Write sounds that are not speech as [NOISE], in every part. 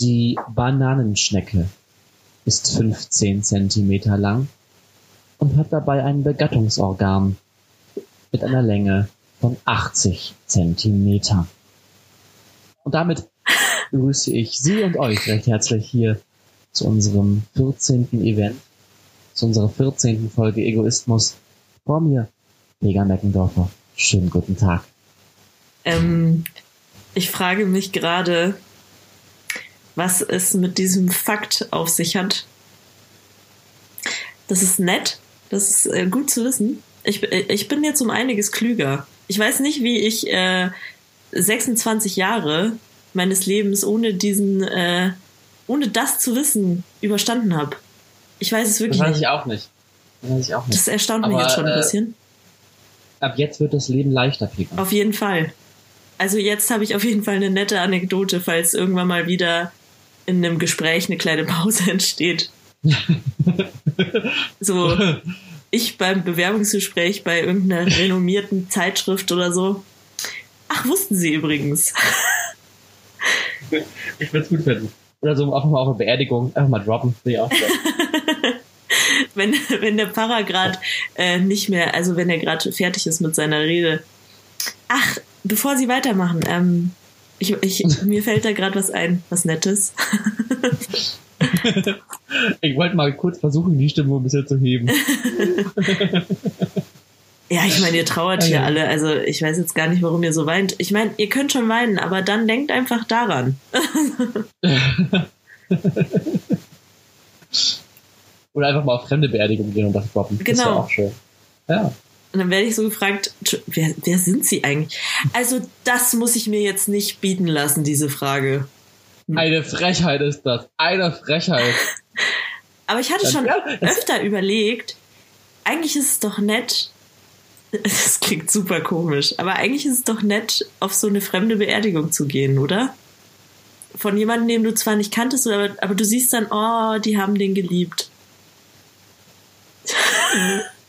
Die Bananenschnecke ist 15 Zentimeter lang und hat dabei ein Begattungsorgan mit einer Länge von 80 Zentimeter. Und damit begrüße ich Sie und euch recht herzlich hier zu unserem 14. Event, zu unserer 14. Folge Egoismus. Vor mir, Vega Meckendorfer. Schönen guten Tag. Ähm, ich frage mich gerade, was es mit diesem Fakt auf sich hat. Das ist nett, das ist äh, gut zu wissen. Ich, ich bin jetzt um einiges klüger. Ich weiß nicht, wie ich äh, 26 Jahre meines Lebens ohne diesen, äh, ohne das zu wissen, überstanden habe. Ich weiß es wirklich Das weiß nicht. ich auch nicht. Das weiß ich auch nicht. Das erstaunt mich Aber, jetzt schon ein äh, bisschen. Ab jetzt wird das Leben leichter, Pega. Auf jeden Fall. Also jetzt habe ich auf jeden Fall eine nette Anekdote, falls irgendwann mal wieder in einem Gespräch eine kleine Pause [LAUGHS] entsteht. [LAUGHS] So, ich beim Bewerbungsgespräch bei irgendeiner renommierten Zeitschrift oder so. Ach, wussten Sie übrigens. Ich würde es gut finden. Oder so einfach mal auf eine Beerdigung, einfach mal droppen. Gut. [LAUGHS] Wenn, wenn der Pfarrer gerade äh, nicht mehr, also wenn er gerade fertig ist mit seiner Rede. Ach, bevor Sie weitermachen, ähm, ich, ich, mir fällt da gerade was ein, was Nettes. [LAUGHS] ich wollte mal kurz versuchen, die Stimme ein bisschen zu heben. [LAUGHS] Ja, ich meine, ihr trauert Ah, hier ja. alle. Also ich weiß jetzt gar nicht, warum ihr so weint. Ich meine, ihr könnt schon weinen, aber dann denkt einfach daran. [LAUGHS] Oder einfach mal auf fremde Beerdigungen gehen und das droppen. Das ist ja Genau. auch schön. Ja. Und dann werde ich so gefragt, "Tsch, wer, wer sind Sie eigentlich? Also das muss ich mir jetzt nicht bieten lassen, diese Frage. Eine Frechheit ist das. Eine Frechheit. [LAUGHS] Aber ich hatte schon öfter überlegt, eigentlich ist es doch nett, [LAUGHS] das klingt super komisch, aber eigentlich ist es doch nett, auf so eine fremde Beerdigung zu gehen, oder? Von jemandem, den du zwar nicht kanntest, aber, aber du siehst dann, oh, die haben den geliebt. [LAUGHS]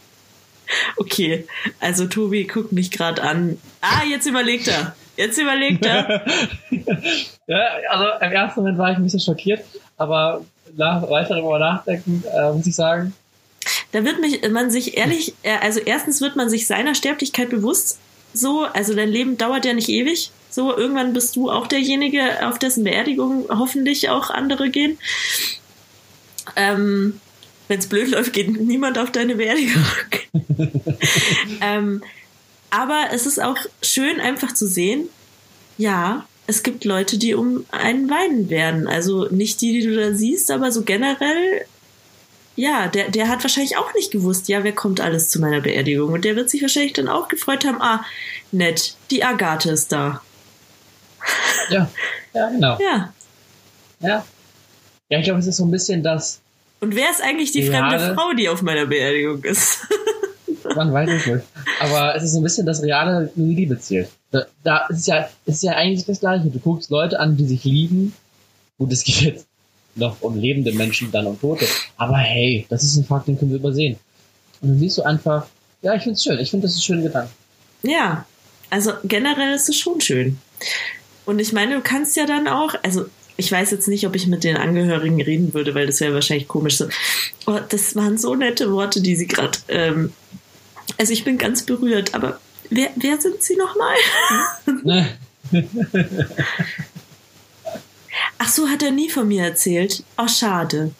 [LAUGHS] okay, also Tobi guckt mich gerade an. Ah, jetzt überlegt er. Jetzt überlegt er. [LAUGHS] Ja, also im ersten Moment war ich ein bisschen schockiert, aber nach weiter darüber nachdenken, äh, muss ich sagen, Da wird mich, man sich ehrlich, äh, also erstens wird man sich seiner Sterblichkeit bewusst, so, also dein Leben dauert ja nicht ewig, so, irgendwann bist du auch derjenige, auf dessen Beerdigung hoffentlich auch andere gehen. Ähm, Wenn es blöd läuft, geht niemand auf deine Beerdigung. [LAUGHS] ähm, aber es ist auch schön einfach zu sehen, ja, es gibt Leute, die um einen weinen werden. Also nicht die, die du da siehst, aber so generell ja, der, der hat wahrscheinlich auch nicht gewusst, ja, wer kommt alles zu meiner Beerdigung. Und der wird sich wahrscheinlich dann auch gefreut haben, ah, nett, die Agathe ist da. ja, ja, genau. [LAUGHS] Ja. Ja. Ja, ich glaube, es ist so ein bisschen das, Und wer ist eigentlich die fremde? Frau, die auf meiner Beerdigung ist? [LAUGHS] man weiß es nicht. Aber es ist so ein bisschen das reale Liebe zählt. Da, da ist es ja, ist es ja eigentlich das Gleiche. Du guckst Leute an, die sich lieben. Gut, es geht jetzt noch um lebende Menschen, dann um Tote. Aber hey, das ist ein Fakt, den können wir übersehen. Und dann siehst du einfach, ja, ich find's schön. Ich finde, das ist ein schöner Gedanke. ja, also generell ist es schon schön. Und ich meine, du kannst ja dann auch, also ich weiß jetzt nicht, ob ich mit den Angehörigen reden würde, weil das wäre wahrscheinlich komisch. So, oh, das waren so nette Worte, die sie gerade. Ähm, also ich bin ganz berührt, aber wer, wer sind sie nochmal? [LAUGHS] Ne? Ach so, hat er nie von mir erzählt. Oh, schade.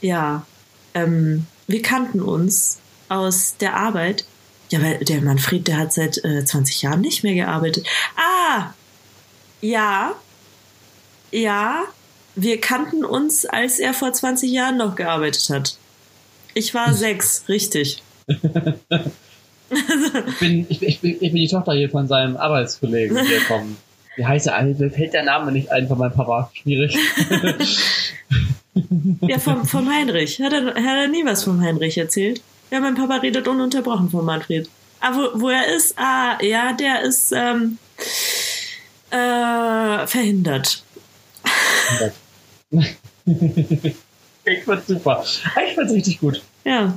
Ja. Ähm, wir kannten uns aus der Arbeit. Ja, weil der Manfred, der hat seit äh, 20 Jahren nicht mehr gearbeitet. Ah! Ja. Ja. Wir kannten uns, als er vor 20 Jahren noch gearbeitet hat. Ich war sechs, richtig. Ich bin, ich, ich, bin, ich bin die Tochter hier von seinem Arbeitskollegen hier [LAUGHS] kommen. Wie heißt er? Mir fällt der Name nicht ein von meinem Papa. Schwierig. Ja, vom, vom Heinrich. Hat er, hat er nie was vom Heinrich erzählt? Ja, mein Papa redet ununterbrochen von Manfred. Ah, wo, wo er ist? Ah, ja, der ist ähm, äh, verhindert. Ich find's super. Ich find's richtig gut. Ja,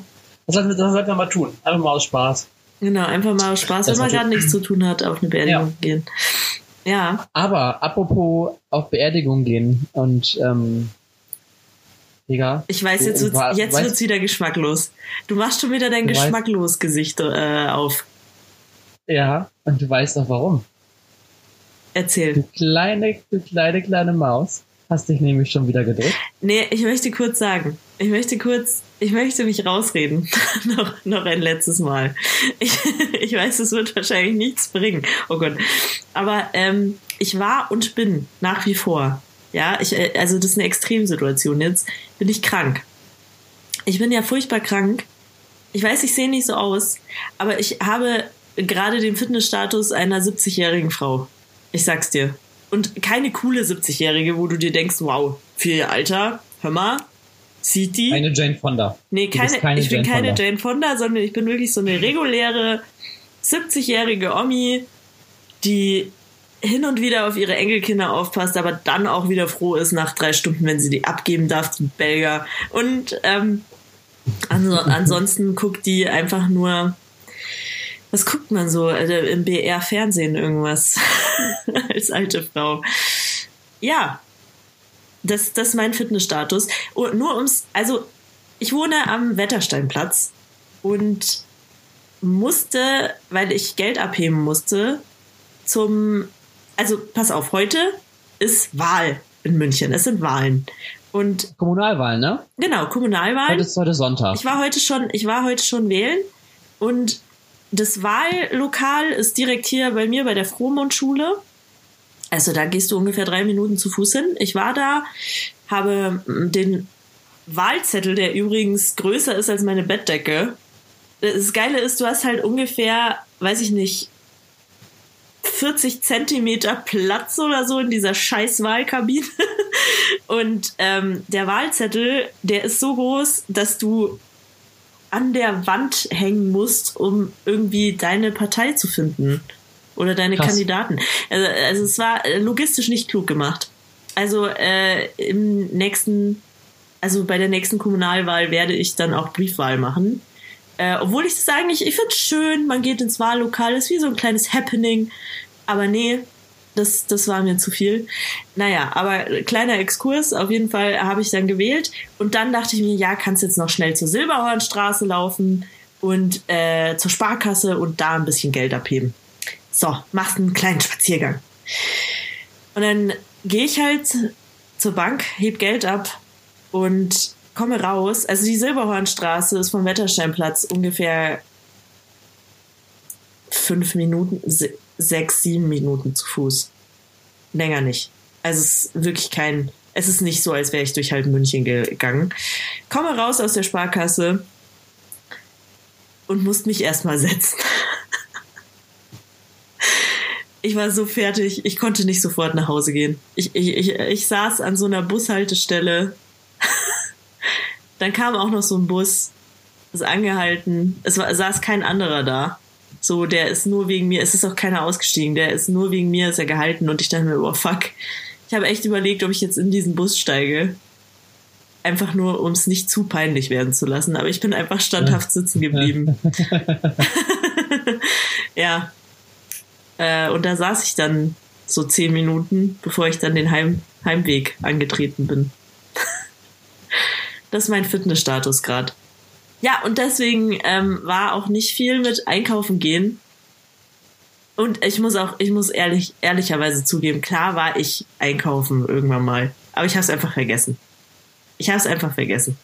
Das sollten, wir, das sollten wir mal tun. Einfach mal aus Spaß. genau. Einfach mal aus Spaß, Das wenn man gerade nichts zu tun hat, auf eine Beerdigung Ja. gehen. Ja. Aber apropos auf Beerdigung gehen und ähm, Digga. Ich weiß, jetzt wird's, jetzt weißt- wird's wieder geschmacklos. Du machst schon wieder dein geschmacklos Gesicht äh, auf. Ja, und du weißt doch warum. Erzähl. Du kleine, du kleine, kleine Maus. Hast dich nämlich schon wieder gedrückt. Nee, ich möchte kurz sagen. Ich möchte kurz, ich möchte mich rausreden. [LAUGHS] noch, noch ein letztes Mal. Ich, [LAUGHS] ich weiß, es wird wahrscheinlich nichts bringen. Oh Gott. Aber ähm, ich war und bin nach wie vor. Ja, ich, äh, also das ist eine Extremsituation. Jetzt bin ich krank. Ich bin ja furchtbar krank. Ich weiß, ich sehe nicht so aus, aber ich habe gerade den Fitnessstatus einer 70-jährigen Frau. Ich sag's dir. Und keine coole 70-jährige, wo du dir denkst, wow, für ihr Alter, hör mal, sieht die. Eine Jane Fonda. nee, keine, keine ich bin Jane keine Fonda. Jane Fonda, sondern ich bin wirklich so eine reguläre 70-jährige Omi, die hin und wieder auf ihre Enkelkinder aufpasst, aber dann auch wieder froh ist nach drei Stunden, wenn sie die abgeben darf, die Belger. Und ähm, anso [LAUGHS] ansonsten guckt die einfach nur, was guckt man so also im BR-Fernsehen irgendwas [LAUGHS] als alte Frau. Ja, das, das ist mein Fitnessstatus. Und nur ums, also ich wohne am Wettersteinplatz und musste, weil ich Geld abheben musste, zum, also pass auf, heute ist Wahl in München. Es sind Wahlen. Und Kommunalwahlen, ne? genau, Kommunalwahlen. Heute ist heute Sonntag. Ich war heute schon, ich war heute schon wählen und das Wahllokal ist direkt hier bei mir bei der Frohmundschule. Also da gehst du ungefähr drei Minuten zu Fuß hin. Ich war da, habe den Wahlzettel, der übrigens größer ist als meine Bettdecke. Das Geile ist, du hast halt ungefähr, weiß ich nicht, 40 Zentimeter Platz oder so in dieser scheiß Wahlkabine. [LAUGHS] Und ähm, der Wahlzettel, der ist so groß, dass du an der Wand hängen musst, um irgendwie deine Partei zu finden. Oder deine Krass. Kandidaten. Also, also es war äh, logistisch nicht klug gemacht. Also äh, im nächsten, also bei der nächsten Kommunalwahl werde ich dann auch Briefwahl machen. Äh, obwohl ich das eigentlich, ich finde es schön, man geht ins Wahllokal, ist wie so ein kleines Happening. Aber nee, das, das war mir zu viel. Naja, aber kleiner Exkurs, auf jeden Fall habe ich dann gewählt. Und dann dachte ich mir, ja, kannst jetzt noch schnell zur Silberhornstraße laufen und äh, zur Sparkasse und da ein bisschen Geld abheben. So, machst einen kleinen Spaziergang. Und dann gehe ich halt zur Bank, heb Geld ab und komme raus. Also die Silberhornstraße ist vom Wettersteinplatz ungefähr fünf Minuten, sechs, sieben Minuten zu Fuß. Länger nicht. Also es ist wirklich kein, es ist nicht so, als wäre ich durch halb München gegangen. Komme raus aus der Sparkasse und musste mich erstmal setzen. [LAUGHS] Ich war so fertig, ich konnte nicht sofort nach Hause gehen. Ich, ich, ich, ich saß an so einer Bushaltestelle. [LAUGHS] Dann kam auch noch so ein Bus, ist angehalten. Es war, saß kein anderer da. So, der ist nur wegen mir, es ist auch keiner ausgestiegen, der ist nur wegen mir, ist er gehalten und ich dachte mir, oh fuck. Ich habe echt überlegt, ob ich jetzt in diesen Bus steige. Einfach nur, um es nicht zu peinlich werden zu lassen. Aber ich bin einfach standhaft sitzen geblieben. [LAUGHS] [LAUGHS] ja. Äh, und da saß ich dann so zehn Minuten, bevor ich dann den Heim Heimweg angetreten bin. [LAUGHS] das ist mein Fitnessstatus gerade. Ja, und deswegen ähm, war auch nicht viel mit Einkaufen gehen. Und ich muss auch, ich muss ehrlich, ehrlicherweise zugeben, klar war ich einkaufen irgendwann mal. Aber ich habe es einfach vergessen. Ich habe es einfach vergessen.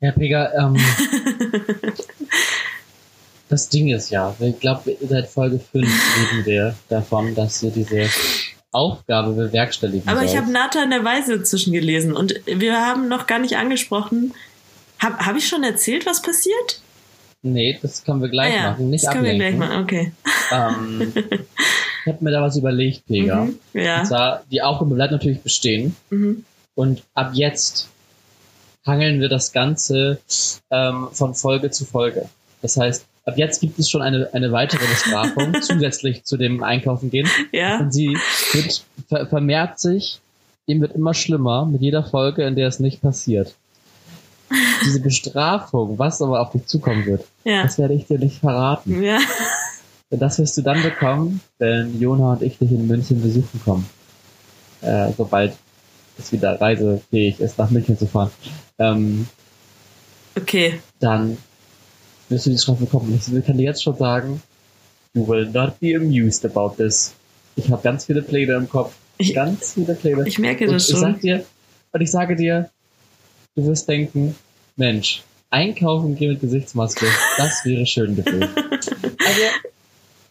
Ja, Pega, ähm, [LAUGHS] das Ding ist ja, ich glaube, seit Folge 5 reden wir davon, dass ihr diese Aufgabe bewerkstelligen Aber ich sollt. habe Nathan der Weise inzwischen gelesen und wir haben noch gar nicht angesprochen. Habe hab ich schon erzählt, was passiert? Nee, das können wir gleich Ah ja, machen, nicht das können wir ablenken. gleich machen, okay. Ähm, ich habe mir da was überlegt, Pega. Mhm, ja. Und zwar, die Aufgabe bleibt natürlich bestehen. Mhm. Und ab jetzt hangeln wir das Ganze ähm, von Folge zu Folge. Das heißt, ab jetzt gibt es schon eine, eine weitere Bestrafung [LAUGHS] zusätzlich zu dem Einkaufen gehen. Ja. Und sie wird, ver vermehrt sich, ihm wird immer schlimmer mit jeder Folge, in der es nicht passiert. Diese Bestrafung, was aber auf dich zukommen wird, Ja. das werde ich dir nicht verraten. Ja. Das wirst du dann bekommen, wenn Jona und ich dich in München besuchen kommen. Äh, sobald es wieder reisefähig ist, nach München zu fahren. Ähm, Okay. dann wirst du die Strafe bekommen. Ich kann dir jetzt schon sagen, you will not be amused about this. Ich habe ganz viele Pläne im Kopf. Ich- Ganz viele Pläne. Ich merke und das ich sag schon. dir, und ich sage dir, du wirst denken, Mensch, einkaufen gehen mit Gesichtsmaske, das wäre schön gewesen. also,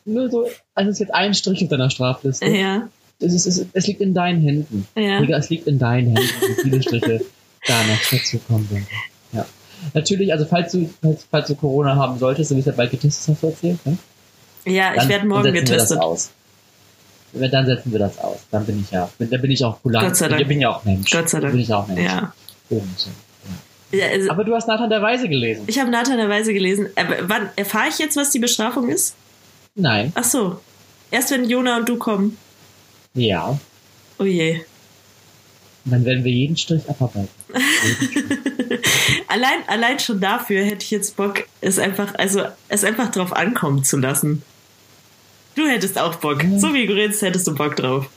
nur so, also es ist jetzt ein Strich auf deiner Strafliste. Ja, Es, ist, es, es liegt in deinen Händen. ja. Digga, es liegt in deinen Händen, wie viele Striche da noch dazu kommen sind. Ja. Natürlich, also falls du, falls, falls du Corona haben solltest, dann bist du ja bald getestet, hast du erzählt, ne? Ja, ich Dann- werde dann morgen setzen Wir getestet. das aus. Dann setzen wir das aus. Dann bin ich ja, dann bin ich auch kulant. Gott sei Dank. Ich bin ja auch Mensch. Gott sei Dank. Bin ich auch Mensch. Ja. Und, ja. ja also, Aber du hast Nathan der Weise gelesen. ich habe Nathan der Weise gelesen. Aber wann erfahre ich jetzt, was die Bestrafung ist? Nein. Ach so. Erst wenn Jona und du kommen. Ja. Oh je. Und dann werden wir jeden Strich abarbeiten. [LAUGHS] Allein, allein schon dafür hätte ich jetzt Bock, es einfach, also es einfach drauf ankommen zu lassen. Du hättest auch Bock. Ja. So wie du redest, hättest du Bock drauf.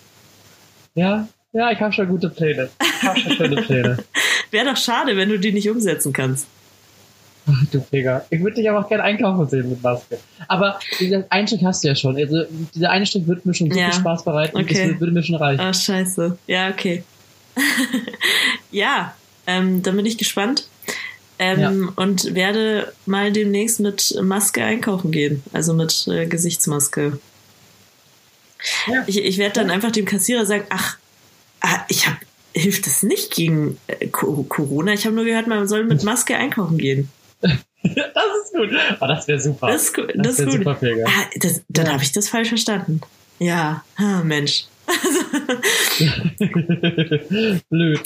Ja. Ja, ich habe schon gute Pläne. Ich habe schon schöne Pläne. [LAUGHS] Wäre doch schade, wenn du die nicht umsetzen kannst. Ach, du Digga. Ich würde dich aber auch gerne einkaufen sehen mit Maske. Aber diesen einen Strich hast du ja schon. Also, dieser eine Strich wird mir schon so Ja. viel Spaß bereiten. Okay. Das würde- würde mir schon reichen. Ah, scheiße. Ja, okay. [LAUGHS] ja, ähm, dann bin ich gespannt. Ähm, Und werde mal demnächst mit Maske einkaufen gehen. Also mit äh, Gesichtsmaske. Ja. Ich, ich werde dann einfach dem Kassierer sagen, ach, ah, ich habe hilft es nicht gegen äh, Co- Corona. Ich habe nur gehört, man soll mit Maske einkaufen gehen. [LAUGHS] Das ist gut. Oh, das wäre super. Das ist, das das ist gut. super. Ah, das, dann Ja. habe ich das falsch verstanden. Ja, ah, Mensch. [LAUGHS] Blöd.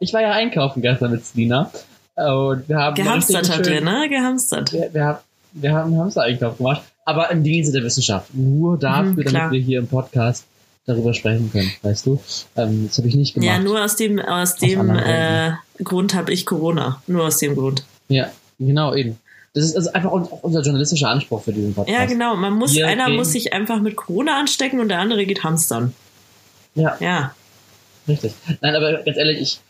Ich war ja einkaufen gestern mit Selina. Und wir haben Gehamstert schön- er, ne? Gehamstert. Wir, wir, haben- wir haben einen Hamster-Einkauf gemacht. Aber im Dienste der Wissenschaft. Nur dafür, Mhm, damit wir hier im Podcast darüber sprechen können. Weißt du? Ähm, das habe ich nicht gemacht. Ja, nur aus dem, aus dem äh, Grund habe ich Corona. Nur aus dem Grund. Ja, genau, eben. Das ist also einfach auch unser journalistischer Anspruch für diesen Podcast. Ja, genau. Man muss, Wir einer muss sich einfach mit Corona anstecken und der andere geht hamstern. Ja, Ja. richtig. Nein, aber ganz ehrlich, ich,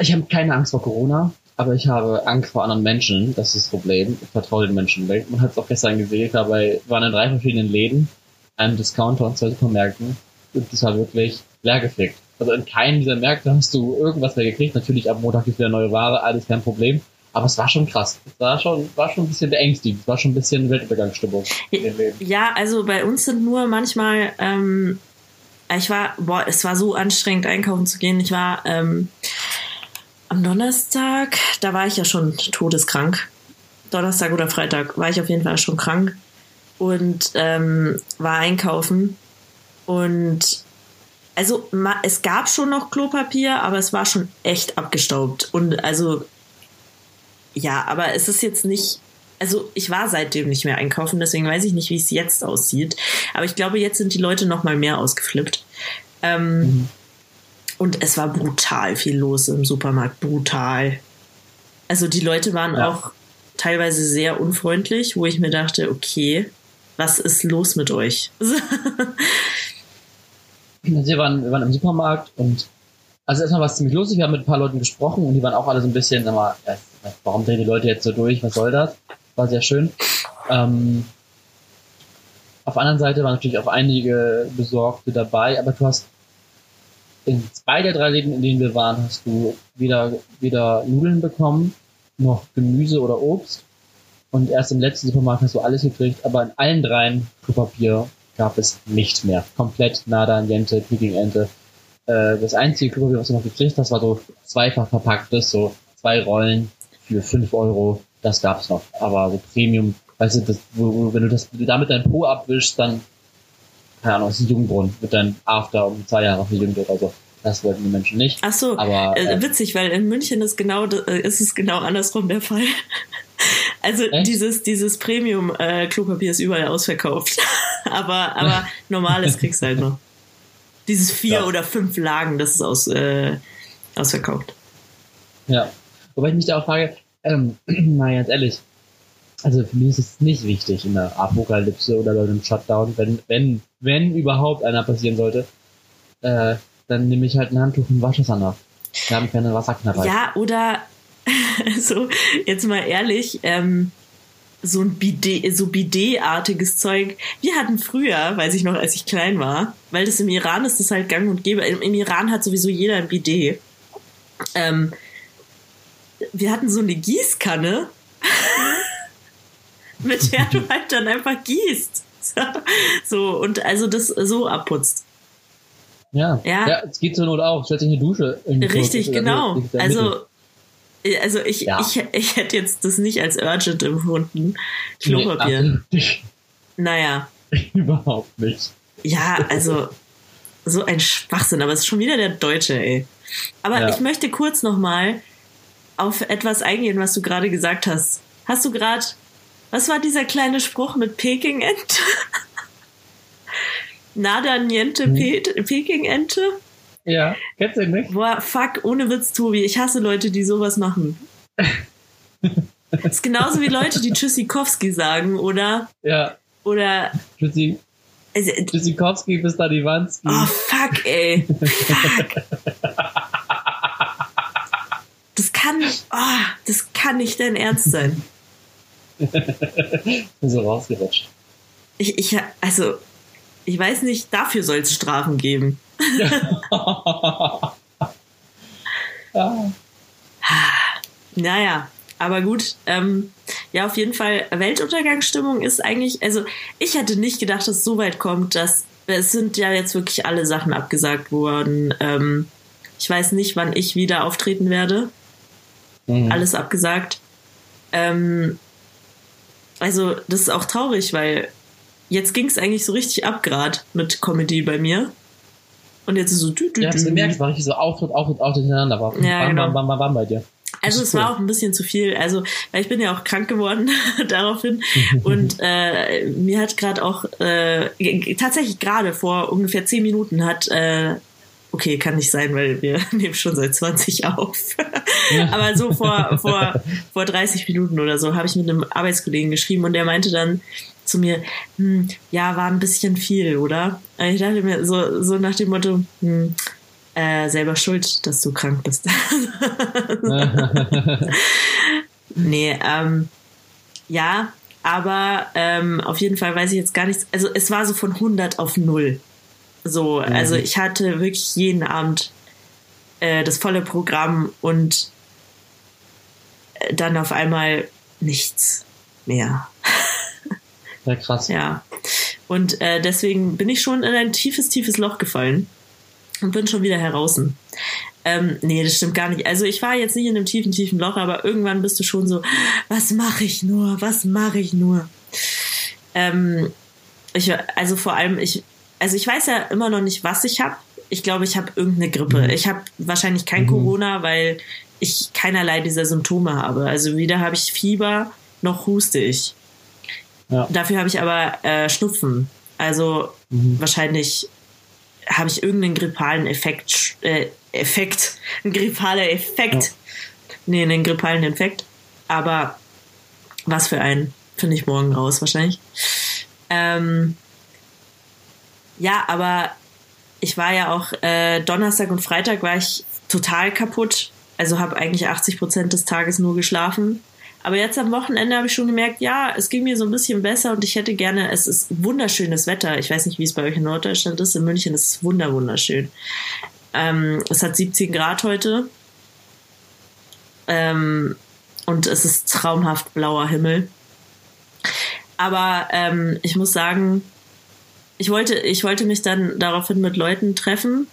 ich habe keine Angst vor Corona, aber ich habe Angst vor anderen Menschen. Das ist das Problem. Ich vertraue den Menschen. Man hat es auch gestern gesehen, ich war bei, wir waren in drei verschiedenen Läden, einem Discounter und zwei Supermärkten. Und das war wirklich leergefegt. Also in keinem dieser Märkte hast du irgendwas mehr gekriegt. Natürlich ab Montag gibt wieder neue Ware, alles kein Problem. Aber es war schon krass. Es war schon, war schon ein bisschen beängstigend. Es war schon ein bisschen Weltuntergangsstimmung. Ja, also bei uns sind nur manchmal, ähm, ich war, boah, es war so anstrengend einkaufen zu gehen. Ich war ähm, am Donnerstag, da war ich ja schon todeskrank. Donnerstag oder Freitag war ich auf jeden Fall schon krank und ähm, war einkaufen. Und also es gab schon noch Klopapier, aber es war schon echt abgestaubt. Und also ja, aber es ist jetzt nicht. Also ich war seitdem nicht mehr einkaufen, deswegen weiß ich nicht, wie es jetzt aussieht. Aber ich glaube, jetzt sind die Leute noch mal mehr ausgeflippt. Ähm, Mhm. Und es war brutal viel los im Supermarkt, brutal. Also die Leute waren Ja. auch teilweise sehr unfreundlich, wo ich mir dachte, okay, was ist los mit euch? [LAUGHS] Also wir waren, wir waren im Supermarkt und also erstmal war es ziemlich lustig, wir haben mit ein paar Leuten gesprochen und die waren auch alle so ein bisschen, sag mal, äh, warum drehen die Leute jetzt so durch, was soll das? War sehr schön. Ähm, auf der anderen Seite waren natürlich auch einige Besorgte dabei, aber du hast in zwei der drei Läden, in denen wir waren, hast du weder, weder Nudeln bekommen, noch Gemüse oder Obst. Und erst im letzten Supermarkt hast du alles gekriegt, aber in allen dreien Klopapier gab es nicht mehr. Komplett nada, niente, Peking Ente. Äh, das einzige Klopapier, was du noch gekriegt hast, war so zweifach verpacktes, so zwei Rollen für fünf Euro. Das gab's noch. Aber so Premium, weißt du, das, wo, wenn du das, wenn du damit dein Po abwischst, dann, keine Ahnung, ist ein Jungbrunnen, wird dein After um zwei Jahre verjüngt oder so. Das wollten die Menschen nicht. Ach so, Aber, äh, äh, witzig, weil in München ist genau äh, ist es genau andersrum der Fall. [LAUGHS] Also Echt? dieses dieses Premium äh, Klopapier ist überall ausverkauft, [LAUGHS] aber aber normales kriegst du halt noch. Dieses vier Ja. oder fünf Lagen, das ist aus äh, ausverkauft. Ja. Wobei ich mich da auch frage, ähm, [CLEARS THROAT] mal ganz ehrlich, Also für mich ist es nicht wichtig in der Apokalypse oder bei einem Shutdown, wenn, wenn, wenn überhaupt einer passieren sollte, äh, dann nehme ich halt ein Handtuch und wasche es danach. Wir haben keine Wasserknappheit. Ja, oder [LAUGHS] so, jetzt mal ehrlich, ähm, so ein Bidet, so Bidet-artiges Zeug. Wir hatten früher, weiß ich noch, als ich klein war, weil das im Iran ist das halt gang und gäbe. Im, im Iran hat sowieso jeder ein Bidet. Ähm, wir hatten so eine Gießkanne, [LAUGHS] mit der du halt dann einfach gießt. [LAUGHS] So, und also das so abputzt. Ja. Ja. ja, es geht zur Not auch. Stellt sich eine Dusche. in die Richtig, Klo- genau. Also, also ich, Ja. ich, ich hätte jetzt das nicht als urgent empfunden. Nee, Klopapier. nicht. naja. [LAUGHS] Überhaupt nicht. Ja, also so ein Schwachsinn, aber es ist schon wieder der Deutsche, ey. Aber Ja. ich möchte kurz nochmal auf etwas eingehen, was du gerade gesagt hast. Hast du gerade, was war dieser kleine Spruch mit Peking-Ente? [LAUGHS] Nada niente Hm. Pe Peking-Ente? Ja, kennst du nicht? Boah, fuck, ohne Witz, Tobi. Ich hasse Leute, die sowas machen. Das ist genauso wie Leute, die Tschüssikowski sagen oder, Ja, oder, Tschüssi, also, Tschüssikowski bis da die Wanski. oh fuck, ey. Fuck. Das kann, oh, das kann nicht dein Ernst sein. [LAUGHS] Bin so rausgerutscht. Ich, ich, also, ich weiß nicht, dafür soll es Strafen geben. Ja. [LAUGHS] Naja, aber gut. Ähm, ja, auf jeden Fall, Weltuntergangsstimmung ist eigentlich, also ich hätte nicht gedacht, dass es so weit kommt, dass es sind ja jetzt wirklich alle Sachen abgesagt worden. Ähm, ich weiß nicht, wann ich wieder auftreten werde. Mhm. Alles abgesagt. Ähm, also, das ist auch traurig, weil jetzt ging es eigentlich so richtig ab grad mit Comedy bei mir. Und jetzt ist so dü, dü, Ja, hast du gemerkt, es war richtig so Auftritt, Auftritt, Auftritt hintereinander. War Ja, bam, genau. bam, bam, bam, bei dir. Also es war auch ein bisschen zu viel. Also weil ich bin ja auch krank geworden [LAUGHS] daraufhin und [LAUGHS] äh, mir hat gerade auch äh, tatsächlich gerade vor ungefähr zehn Minuten hat äh, okay kann nicht sein, weil wir [LAUGHS] nehmen schon seit 20 auf. Aber so vor vor vor 30 Minuten oder so habe ich mit einem Arbeitskollegen geschrieben und der meinte dann zu mir, hm, ja, war ein bisschen viel, oder? Ich dachte mir so, so nach dem Motto, hm, äh, selber schuld, dass du krank bist. [LAUGHS] Nee, ähm, ja, aber ähm, auf jeden Fall weiß ich jetzt gar nichts. Also es war so von 100 auf 0. So, also ich hatte wirklich jeden Abend äh, das volle Programm und äh, dann auf einmal nichts mehr. Ja, krass. Ja. Und äh, deswegen bin ich schon in ein tiefes, tiefes Loch gefallen und bin schon wieder heraus. Ähm, nee, das stimmt gar nicht. Also ich war jetzt nicht in einem tiefen, tiefen Loch, aber irgendwann bist du schon so, was mache ich nur? Was mache ich nur? Ähm, ich, also vor allem, ich, also ich weiß ja immer noch nicht, was ich habe. Ich glaube, ich habe irgendeine Grippe. Ich habe wahrscheinlich kein Mhm. Corona, weil ich keinerlei dieser Symptome habe. Also weder habe ich Fieber, noch huste ich. Ja. Dafür habe ich aber äh, Schnupfen. Also Mhm. wahrscheinlich habe ich irgendeinen grippalen Effekt, äh, Effekt, [LAUGHS] ein grippaler Effekt. Ja. Nee, einen grippalen Infekt. Aber was für einen, finde ich morgen raus wahrscheinlich. Ähm, ja, aber ich war ja auch äh, Donnerstag und Freitag war ich total kaputt. Also habe eigentlich 80 Prozent des Tages nur geschlafen. Aber jetzt am Wochenende habe ich schon gemerkt, ja, es ging mir so ein bisschen besser und ich hätte gerne, es ist wunderschönes Wetter. Ich weiß nicht, wie es bei euch in Norddeutschland ist. In München ist es wunder wunderschön. Ähm, es hat 17 Grad heute. Ähm, und es ist traumhaft blauer Himmel. Aber ähm, ich muss sagen, ich wollte, ich wollte mich dann daraufhin mit Leuten treffen,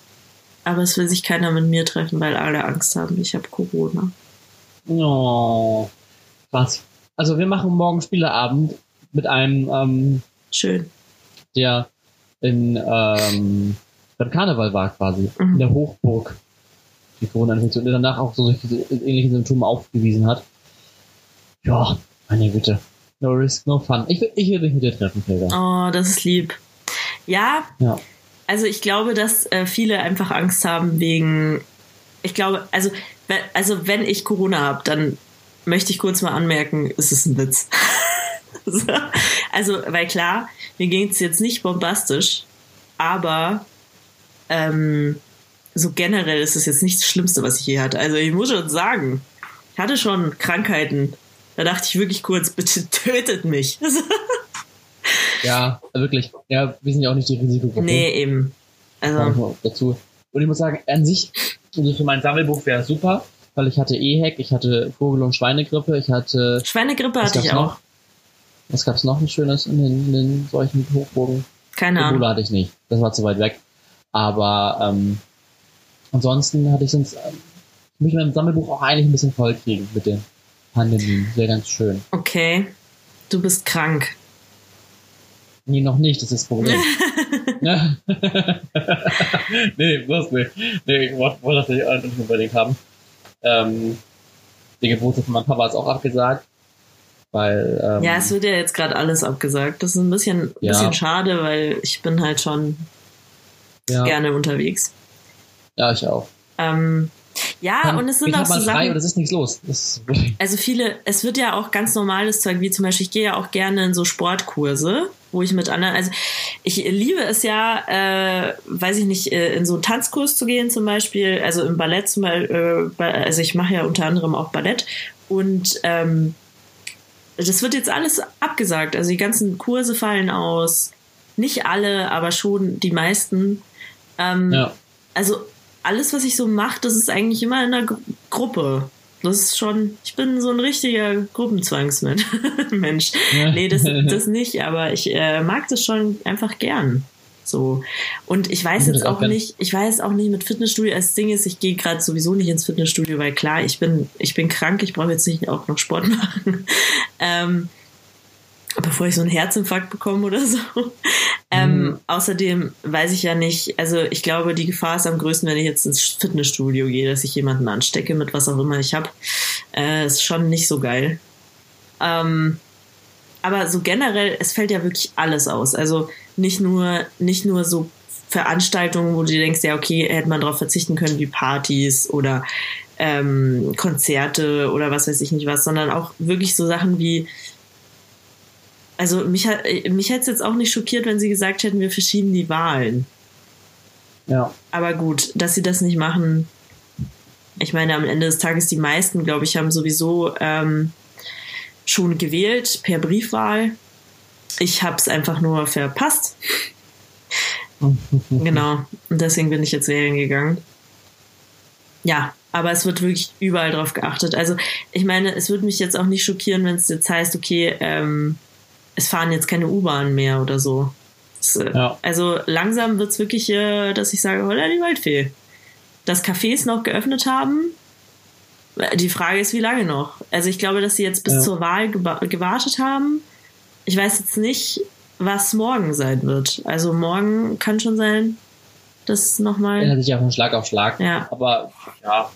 aber es will sich keiner mit mir treffen, weil alle Angst haben, ich habe Corona. Oh, krass. Also wir machen morgen Spieleabend mit einem, ähm, Schön. der in ähm, beim Karneval war quasi, Mhm. in der Hochburg. Die Corona-Infektion, der danach auch so ähnliche Symptome aufgewiesen hat. Ja, meine Güte. No risk, no fun. Ich will, ich will mich mit dir treffen, Felga. Oh, das ist lieb. Ja, Ja. also ich glaube, dass äh, viele einfach Angst haben wegen, ich glaube, also, also wenn ich Corona habe, dann möchte ich kurz mal anmerken, es ist ein Witz. [LAUGHS] also, weil klar, mir ging es jetzt nicht bombastisch, aber ähm, so generell ist es jetzt nicht das Schlimmste, was ich je hatte. Also ich muss schon sagen, ich hatte schon Krankheiten. Da dachte ich wirklich kurz, [LAUGHS] bitte tötet mich. [LAUGHS] ja, wirklich. Ja, wir sind ja auch nicht die Risikogruppe. Nee, eben. Also. Dazu. Und ich muss sagen, an sich, also für mein Sammelbuch wäre super, weil ich hatte EHEC, ich hatte Vogel- und Schweinegrippe, ich hatte. Schweinegrippe hatte ich auch. Noch? Was gab's noch ein schönes in den, in den solchen Hochburgen? Keine Ahnung. Ebola hatte ich nicht. Das war zu weit weg. Aber ähm, ansonsten hatte ich sonst ähm, mich mit dem Sammelbuch auch eigentlich ein bisschen voll kriegen mit den Pandemien. Wäre ganz schön. Okay. Du bist krank. Nee, noch nicht, das ist das Problem. [LAUGHS] [LAUGHS] nee, bloß nicht. Nee, ich wollte das nicht unbedingt haben. Ähm, die Geburtstag von meinem Papa ist auch abgesagt. Weil, ähm, ja, es wird ja jetzt gerade alles abgesagt. Das ist ein bisschen, ja. bisschen schade, weil ich bin halt schon ja. gerne unterwegs. Ja, ich auch. Ähm, ja, Komm, und es sind auch mal so frei Sachen. oder es ist nichts los. Das Also viele, es wird ja auch ganz normales Zeug, wie zum Beispiel, ich gehe ja auch gerne in so Sportkurse, wo ich mit anderen, also ich liebe es ja, äh, weiß ich nicht, äh, in so einen Tanzkurs zu gehen zum Beispiel, also im Ballett zum Beispiel, äh, also ich mache ja unter anderem auch Ballett und ähm, das wird jetzt alles abgesagt. Also die ganzen Kurse fallen aus. Nicht alle, aber schon die meisten. Ähm, ja. Also alles, was ich so mache, das ist eigentlich immer in einer Gru Gruppe. Das ist schon, ich bin so ein richtiger Gruppenzwangsmensch. [LAUGHS] Mensch. Ja. Nee, das, das [LAUGHS] nicht, aber ich äh, mag das schon einfach gern. So. Und ich weiß Ich jetzt auch auch nicht, ich weiß auch nicht mit Fitnessstudio. Das Ding ist, ich gehe gerade sowieso nicht ins Fitnessstudio, weil klar, ich bin, ich bin krank, ich brauche jetzt nicht auch noch Sport [LAUGHS] machen. ähm, bevor ich so einen Herzinfarkt bekomme oder so. Ähm, Mhm. außerdem weiß ich ja nicht, also ich glaube, die Gefahr ist am größten, wenn ich jetzt ins Fitnessstudio gehe, dass ich jemanden anstecke mit was auch immer ich habe. Äh, ist schon nicht so geil. Ähm, aber so generell, es fällt ja wirklich alles aus. Also nicht nur, nicht nur so Veranstaltungen, wo du dir denkst, ja, okay, hätte man darauf verzichten können, wie Partys oder ähm, Konzerte oder was weiß ich nicht was, sondern auch wirklich so Sachen wie, also mich, hat- mich hätte es jetzt auch nicht schockiert, wenn sie gesagt hätten, wir verschieben die Wahlen. Ja. Aber gut, dass sie das nicht machen. Ich meine, am Ende des Tages, die meisten, glaube ich, haben sowieso ähm, schon gewählt per Briefwahl. Ich habe es einfach nur verpasst. [LAUGHS] Genau. Und deswegen bin ich jetzt wählen gegangen. Ja, aber es wird wirklich überall drauf geachtet. Also, ich meine, es würde mich jetzt auch nicht schockieren, wenn es jetzt heißt, okay, ähm, es fahren jetzt keine U-Bahn mehr oder so. Das, äh, Ja. Also langsam wird's wirklich, äh, dass ich sage, holla die Waldfee. Dass Cafés noch geöffnet haben, äh, die Frage ist, wie lange noch? Also ich glaube, dass sie jetzt bis Ja. zur Wahl gewartet haben. Ich weiß jetzt nicht, was morgen sein wird. Also morgen kann schon sein, dass nochmal. Ändert sich ja von Schlag auf Schlag. Ja. Aber ja,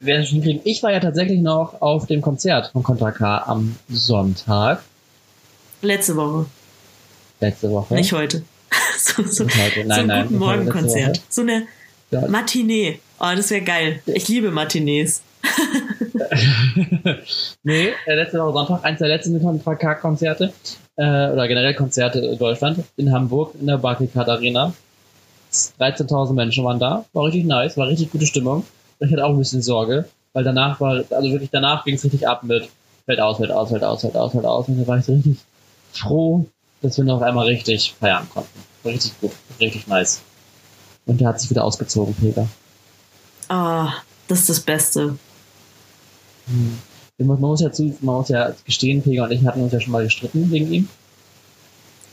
wir werden es schon kriegen. Ich war ja tatsächlich noch auf dem Konzert von Contra K am Sonntag, Letzte Woche, letzte Woche. nicht heute. [LAUGHS] so, so, Nicht heute. Nein, so ein nein, guten Morgen-Konzert. So eine Ja. Matinee. Oh, das wäre geil. Ich liebe Matinees. [LAUGHS] nee, äh, letzte Woche Sonntag, eins der letzten Contra K Konzerte, äh, oder generell Konzerte in Deutschland, in Hamburg, in der Barclaycard Arena. 13.000 Menschen waren da, war richtig nice, war richtig gute Stimmung. Ich hatte auch ein bisschen Sorge, weil danach war, also wirklich danach ging es richtig ab mit fällt aus, fällt aus, fällt aus, fällt aus, fällt aus. Und da war ich so richtig froh, dass wir noch einmal richtig feiern konnten. Richtig gut, richtig nice. Und der hat sich wieder ausgezogen, Peter. Oh, das ist das Beste. Hm. Man muss- ja zu, man muss ja gestehen, Pega und ich hatten uns ja schon mal gestritten wegen ihm.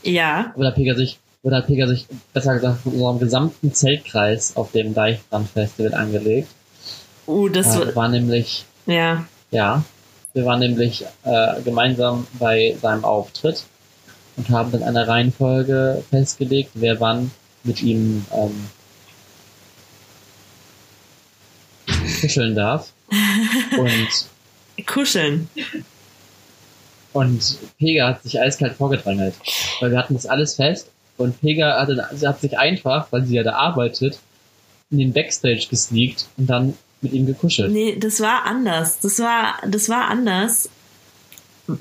Ja, Oder hat Pega sich, oder hat Pega sich, besser gesagt, von unserem gesamten Zeltkreis auf dem Deichbrand-Festival angelegt. uh, das Äh, war nämlich, ja. ja, wir waren nämlich äh, gemeinsam bei seinem Auftritt und haben dann eine Reihenfolge festgelegt, wer wann mit ihm ähm, kuscheln darf. [LAUGHS] Und Kuscheln. Und Pega hat sich eiskalt vorgedrängelt. Weil wir hatten das alles fest. Und Pega sie hat sich einfach, weil sie ja da arbeitet, in den Backstage gesneakt und dann mit ihm gekuschelt. Nee, das war anders. Das war, das war anders.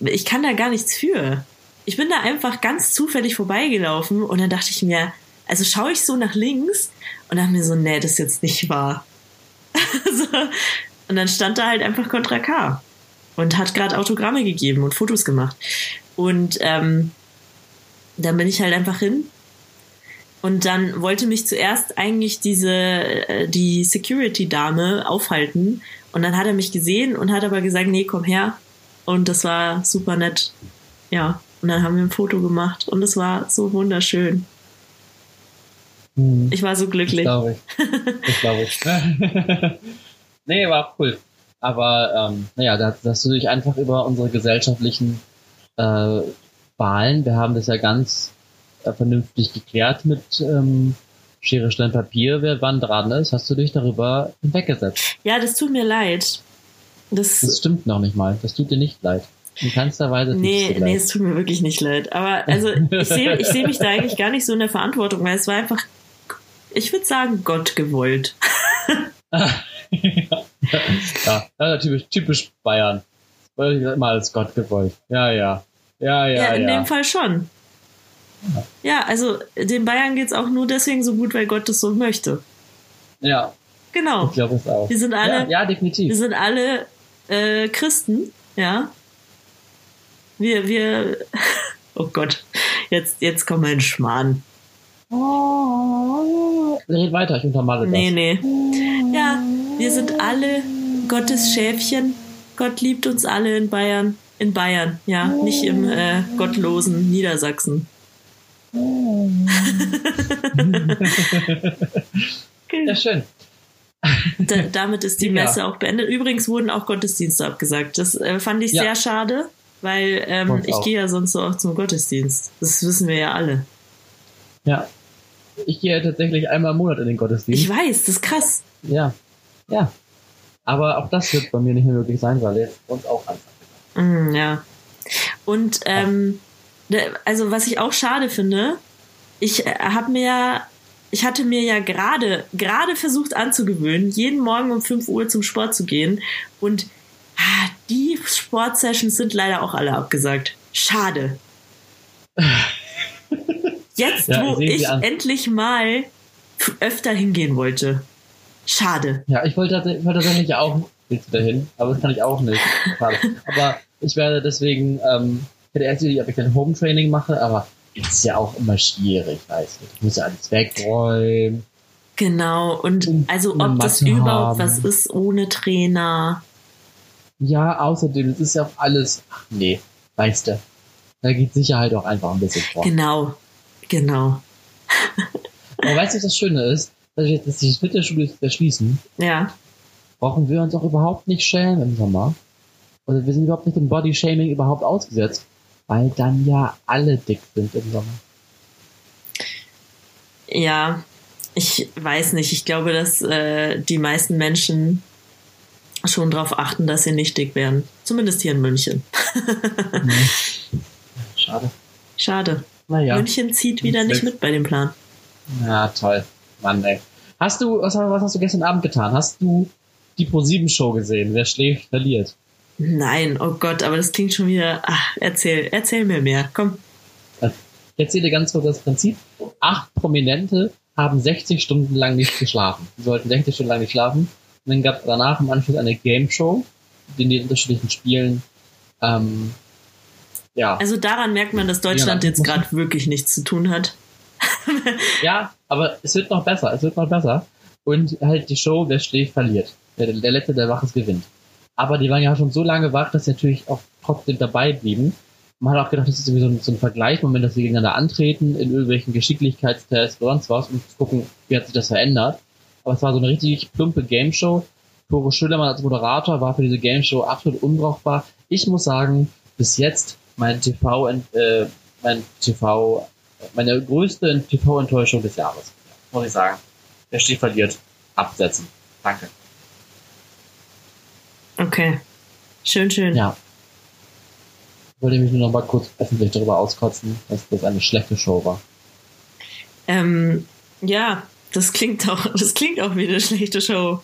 Ich kann da gar nichts für. ich bin da einfach ganz zufällig vorbeigelaufen und dann dachte ich mir, also schaue ich so nach links und dachte mir so, nee, das ist jetzt nicht wahr. [LAUGHS] so. Und dann stand da halt einfach Contra K und hat gerade Autogramme gegeben und Fotos gemacht. Und ähm, dann bin ich halt einfach hin. Und dann wollte mich zuerst eigentlich diese, äh, die Security-Dame aufhalten. Und dann hat er mich gesehen und hat aber gesagt, nee, komm her. Und das war super nett. Ja. Und dann haben wir ein Foto gemacht und es war so wunderschön. Hm. Ich war so glücklich. Das glaube ich. Das glaube ich. [LAUGHS] nee, war cool. Aber ähm, naja, da hast du dich einfach über unsere gesellschaftlichen äh, Wahlen, wir haben das ja ganz vernünftig geklärt mit ähm, Schere, Stein, Papier, wer wann dran ist, hast du dich darüber hinweggesetzt. Ja, das tut mir leid. Das, Das stimmt noch nicht mal. Das tut dir nicht leid. In keinster Weise nee, nee, es tut mir wirklich nicht leid. Aber also [LAUGHS] ich sehe ich seh mich da eigentlich gar nicht so in der Verantwortung, weil es war einfach, ich würde sagen, Gott gewollt. [LAUGHS] ja, ja, typisch, typisch Bayern. Immer als Gott gewollt. Ja, ja. Ja, ja, Ja, ja. in dem Fall schon. Ja, also den Bayern geht's auch nur deswegen so gut, weil Gott es so möchte. Ja, Genau. ich glaube es auch. Wir sind alle- Ja, ja Wir definitiv. sind alle äh, Christen, ja. Wir, wir, [LAUGHS] oh Gott, jetzt, jetzt kommt mein Schmarrn. Red weiter, ich untermale das. Nee, nee. Ja, wir sind alle Gottes Schäfchen. Gott liebt uns alle in Bayern. In Bayern, ja, nicht im äh, gottlosen Niedersachsen. Ja, schön. Da, damit ist die Ja. Messe auch beendet. Übrigens wurden auch Gottesdienste abgesagt. Das äh, fand ich Ja. sehr schade, weil ähm, ich gehe ja sonst so auch zum Gottesdienst. Das wissen wir ja alle. Ja. Ich gehe tatsächlich einmal im Monat in den Gottesdienst. Ich weiß, das ist krass. Ja. Ja. Aber auch das wird bei mir nicht mehr möglich sein, weil jetzt uns auch anfangen. Mm, ja. Und ähm, also was ich auch schade finde, ich äh, habe mir, ich hatte mir ja gerade gerade versucht anzugewöhnen, jeden Morgen um 5 Uhr zum Sport zu gehen und ah, die Sportsessions sind leider auch alle abgesagt. Schade. [LAUGHS] Jetzt, Ja, ich wo ich an. endlich mal öfter hingehen wollte. Schade. Ja, ich wollte, tats- ich wollte tatsächlich auch du dahin, aber das kann ich auch nicht. Schade. [LAUGHS] aber ich werde deswegen, ähm, ich hätte erst überlegt, ob ich dann Home Training mache, aber ist ja auch immer schwierig, weißt du. Ich muss ja alles wegräumen. Genau. Und Und also ob das Matte überhaupt haben. was ist ohne Trainer. Ja, außerdem, es ist ja auch alles, ach nee, weißt du. Da geht Sicherheit auch einfach ein bisschen vor. Genau. Genau. Aber weißt du, was das Schöne ist? Dass ich jetzt die Fitnessstudios wieder schließen, Ja. brauchen wir uns auch überhaupt nicht schämen im Sommer. Oder wir sind überhaupt nicht dem Body-Shaming überhaupt ausgesetzt, weil dann ja alle dick sind im Sommer. Ja. Ich weiß nicht. Ich glaube, dass äh, die meisten Menschen schon darauf achten, dass sie nicht dick werden. Zumindest hier in München. [LAUGHS] Schade. Schade. Naja. München zieht wieder nicht mit bei dem Plan. Ja, toll. Mann, ey. Hast du, was, was hast du gestern Abend getan? Hast du die Pro-7-Show gesehen? Wer schläft, verliert. Nein, oh Gott, aber das klingt schon wieder. Ach, erzähl, erzähl mir mehr. Komm. Ich erzähle dir ganz kurz das Prinzip. Acht Prominente haben 60 Stunden lang nicht geschlafen. Sie sollten 60 Stunden lang nicht schlafen. Und dann gab es danach im Anschluss eine Game Show, in den unterschiedlichen Spielen, ähm, ja, Also daran merkt man, dass Deutschland Ja, jetzt gerade wirklich nichts zu tun hat. [LAUGHS] ja, aber es wird noch besser, es wird noch besser. Und halt die Show, wer schläft, verliert. Der, der Letzte, der wach ist, gewinnt. Aber die waren ja schon so lange wach, dass sie natürlich auch trotzdem dabei blieben. Man hat auch gedacht, das ist irgendwie so ein, so ein Vergleichsmoment, dass sie gegeneinander antreten in irgendwelchen Geschicklichkeitstests oder sonst was, um zu gucken, wie hat sich das verändert. Aber es war so eine richtig plumpe Gameshow. Tore Schüllermann als Moderator war für diese Gameshow absolut unbrauchbar. Ich muss sagen, bis jetzt mein TV, äh, mein TV, meine größte TV-Enttäuschung des Jahres. Muss ich sagen. Wer steht verliert, absetzen. Danke. Okay. Schön, schön. Ja. Ich wollte mich nur noch mal kurz öffentlich darüber auskotzen, dass das eine schlechte Show war. Ähm, ja, das klingt auch, [LAUGHS] das klingt auch wie eine schlechte Show.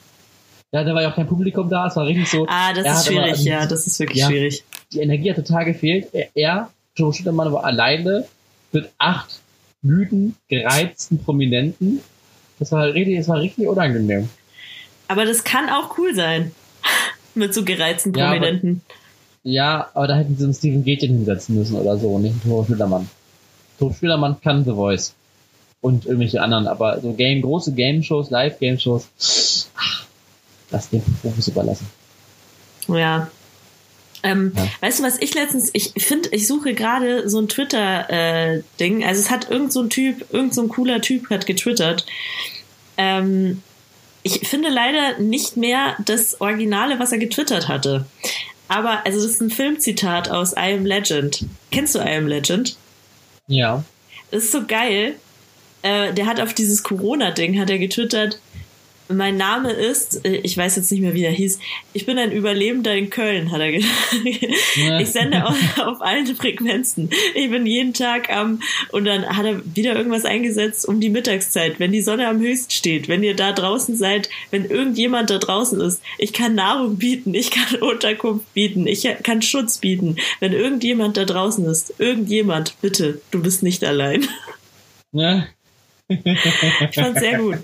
Ja, da war ja auch kein Publikum da, es war richtig so. Ah, das ist aber, schwierig, ähm, ja, das ist wirklich ja. schwierig. Die Energie hat total gefehlt. Er, er Tore Schüttermann aber alleine mit acht müden, gereizten Prominenten. Das war richtig, das war richtig unangenehm. Aber das kann auch cool sein. Mit so gereizten Prominenten. Ja, aber, ja, aber da hätten sie einen Steven Gätchen hinsetzen müssen oder so, nicht einen Tore Schüttermann. Tore Schüttermann kann The Voice. Und irgendwelche anderen, aber so Game, große Game-Shows, Live-Game-Shows, lass den Profis überlassen. Ja. Ähm, ja. Weißt du, was ich letztens, ich finde, ich suche gerade so ein Twitter-Ding. Äh, also es hat irgend so ein Typ, irgend so ein cooler Typ hat getwittert. Ähm, ich finde leider nicht mehr das Originale, was er getwittert hatte. Aber, also das ist ein Filmzitat aus I Am Legend. Kennst du I Am Legend? Ja. Das ist so geil. Äh, der hat auf dieses Corona-Ding, hat er getwittert, mein Name ist, äh, ich weiß jetzt nicht mehr, wie er hieß, ich bin ein Überlebender in Köln, hat er gesagt. Ja. Ich sende [LAUGHS] auf, auf allen Frequenzen. Ich bin jeden Tag am, und dann hat er wieder irgendwas eingesetzt um die Mittagszeit, wenn die Sonne am höchsten steht, wenn ihr da draußen seid, wenn irgendjemand da draußen ist. Ich kann Nahrung bieten, ich kann [LAUGHS] Unterkunft bieten, ich kann Schutz bieten. Wenn irgendjemand da draußen ist, irgendjemand, bitte, du bist nicht allein. Ja ich fand's sehr gut.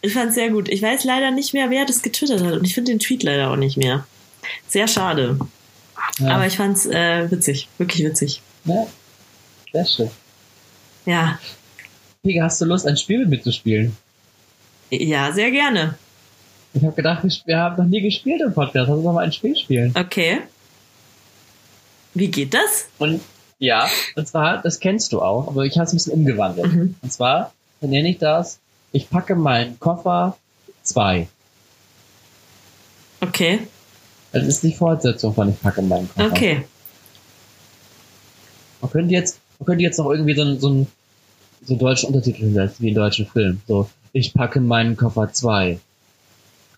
Ich fand's sehr gut. Ich weiß leider nicht mehr, wer das getwittert hat und ich finde den Tweet leider auch nicht mehr. Sehr schade. Ja. Aber ich fand's äh, witzig, wirklich witzig. Ja, sehr schön. Ja. Pega, hast du Lust, ein Spiel mit mir zu spielen? Ja, sehr gerne. Ich habe gedacht, wir haben noch nie gespielt im Podcast. Lass uns noch mal ein Spiel spielen. Okay. Wie geht das? Und ja, und zwar, das kennst du auch, aber ich habe es ein bisschen umgewandelt. Mhm. Und zwar, nenne ich das, ich packe meinen Koffer 2. Okay. Das ist die Fortsetzung von ich packe meinen Koffer. Okay. Man könnte jetzt, man könnte jetzt noch irgendwie so, einen, so einen, so einen deutschen Untertitel hinsetzen, wie in deutschen Film. So, ich packe meinen Koffer 2.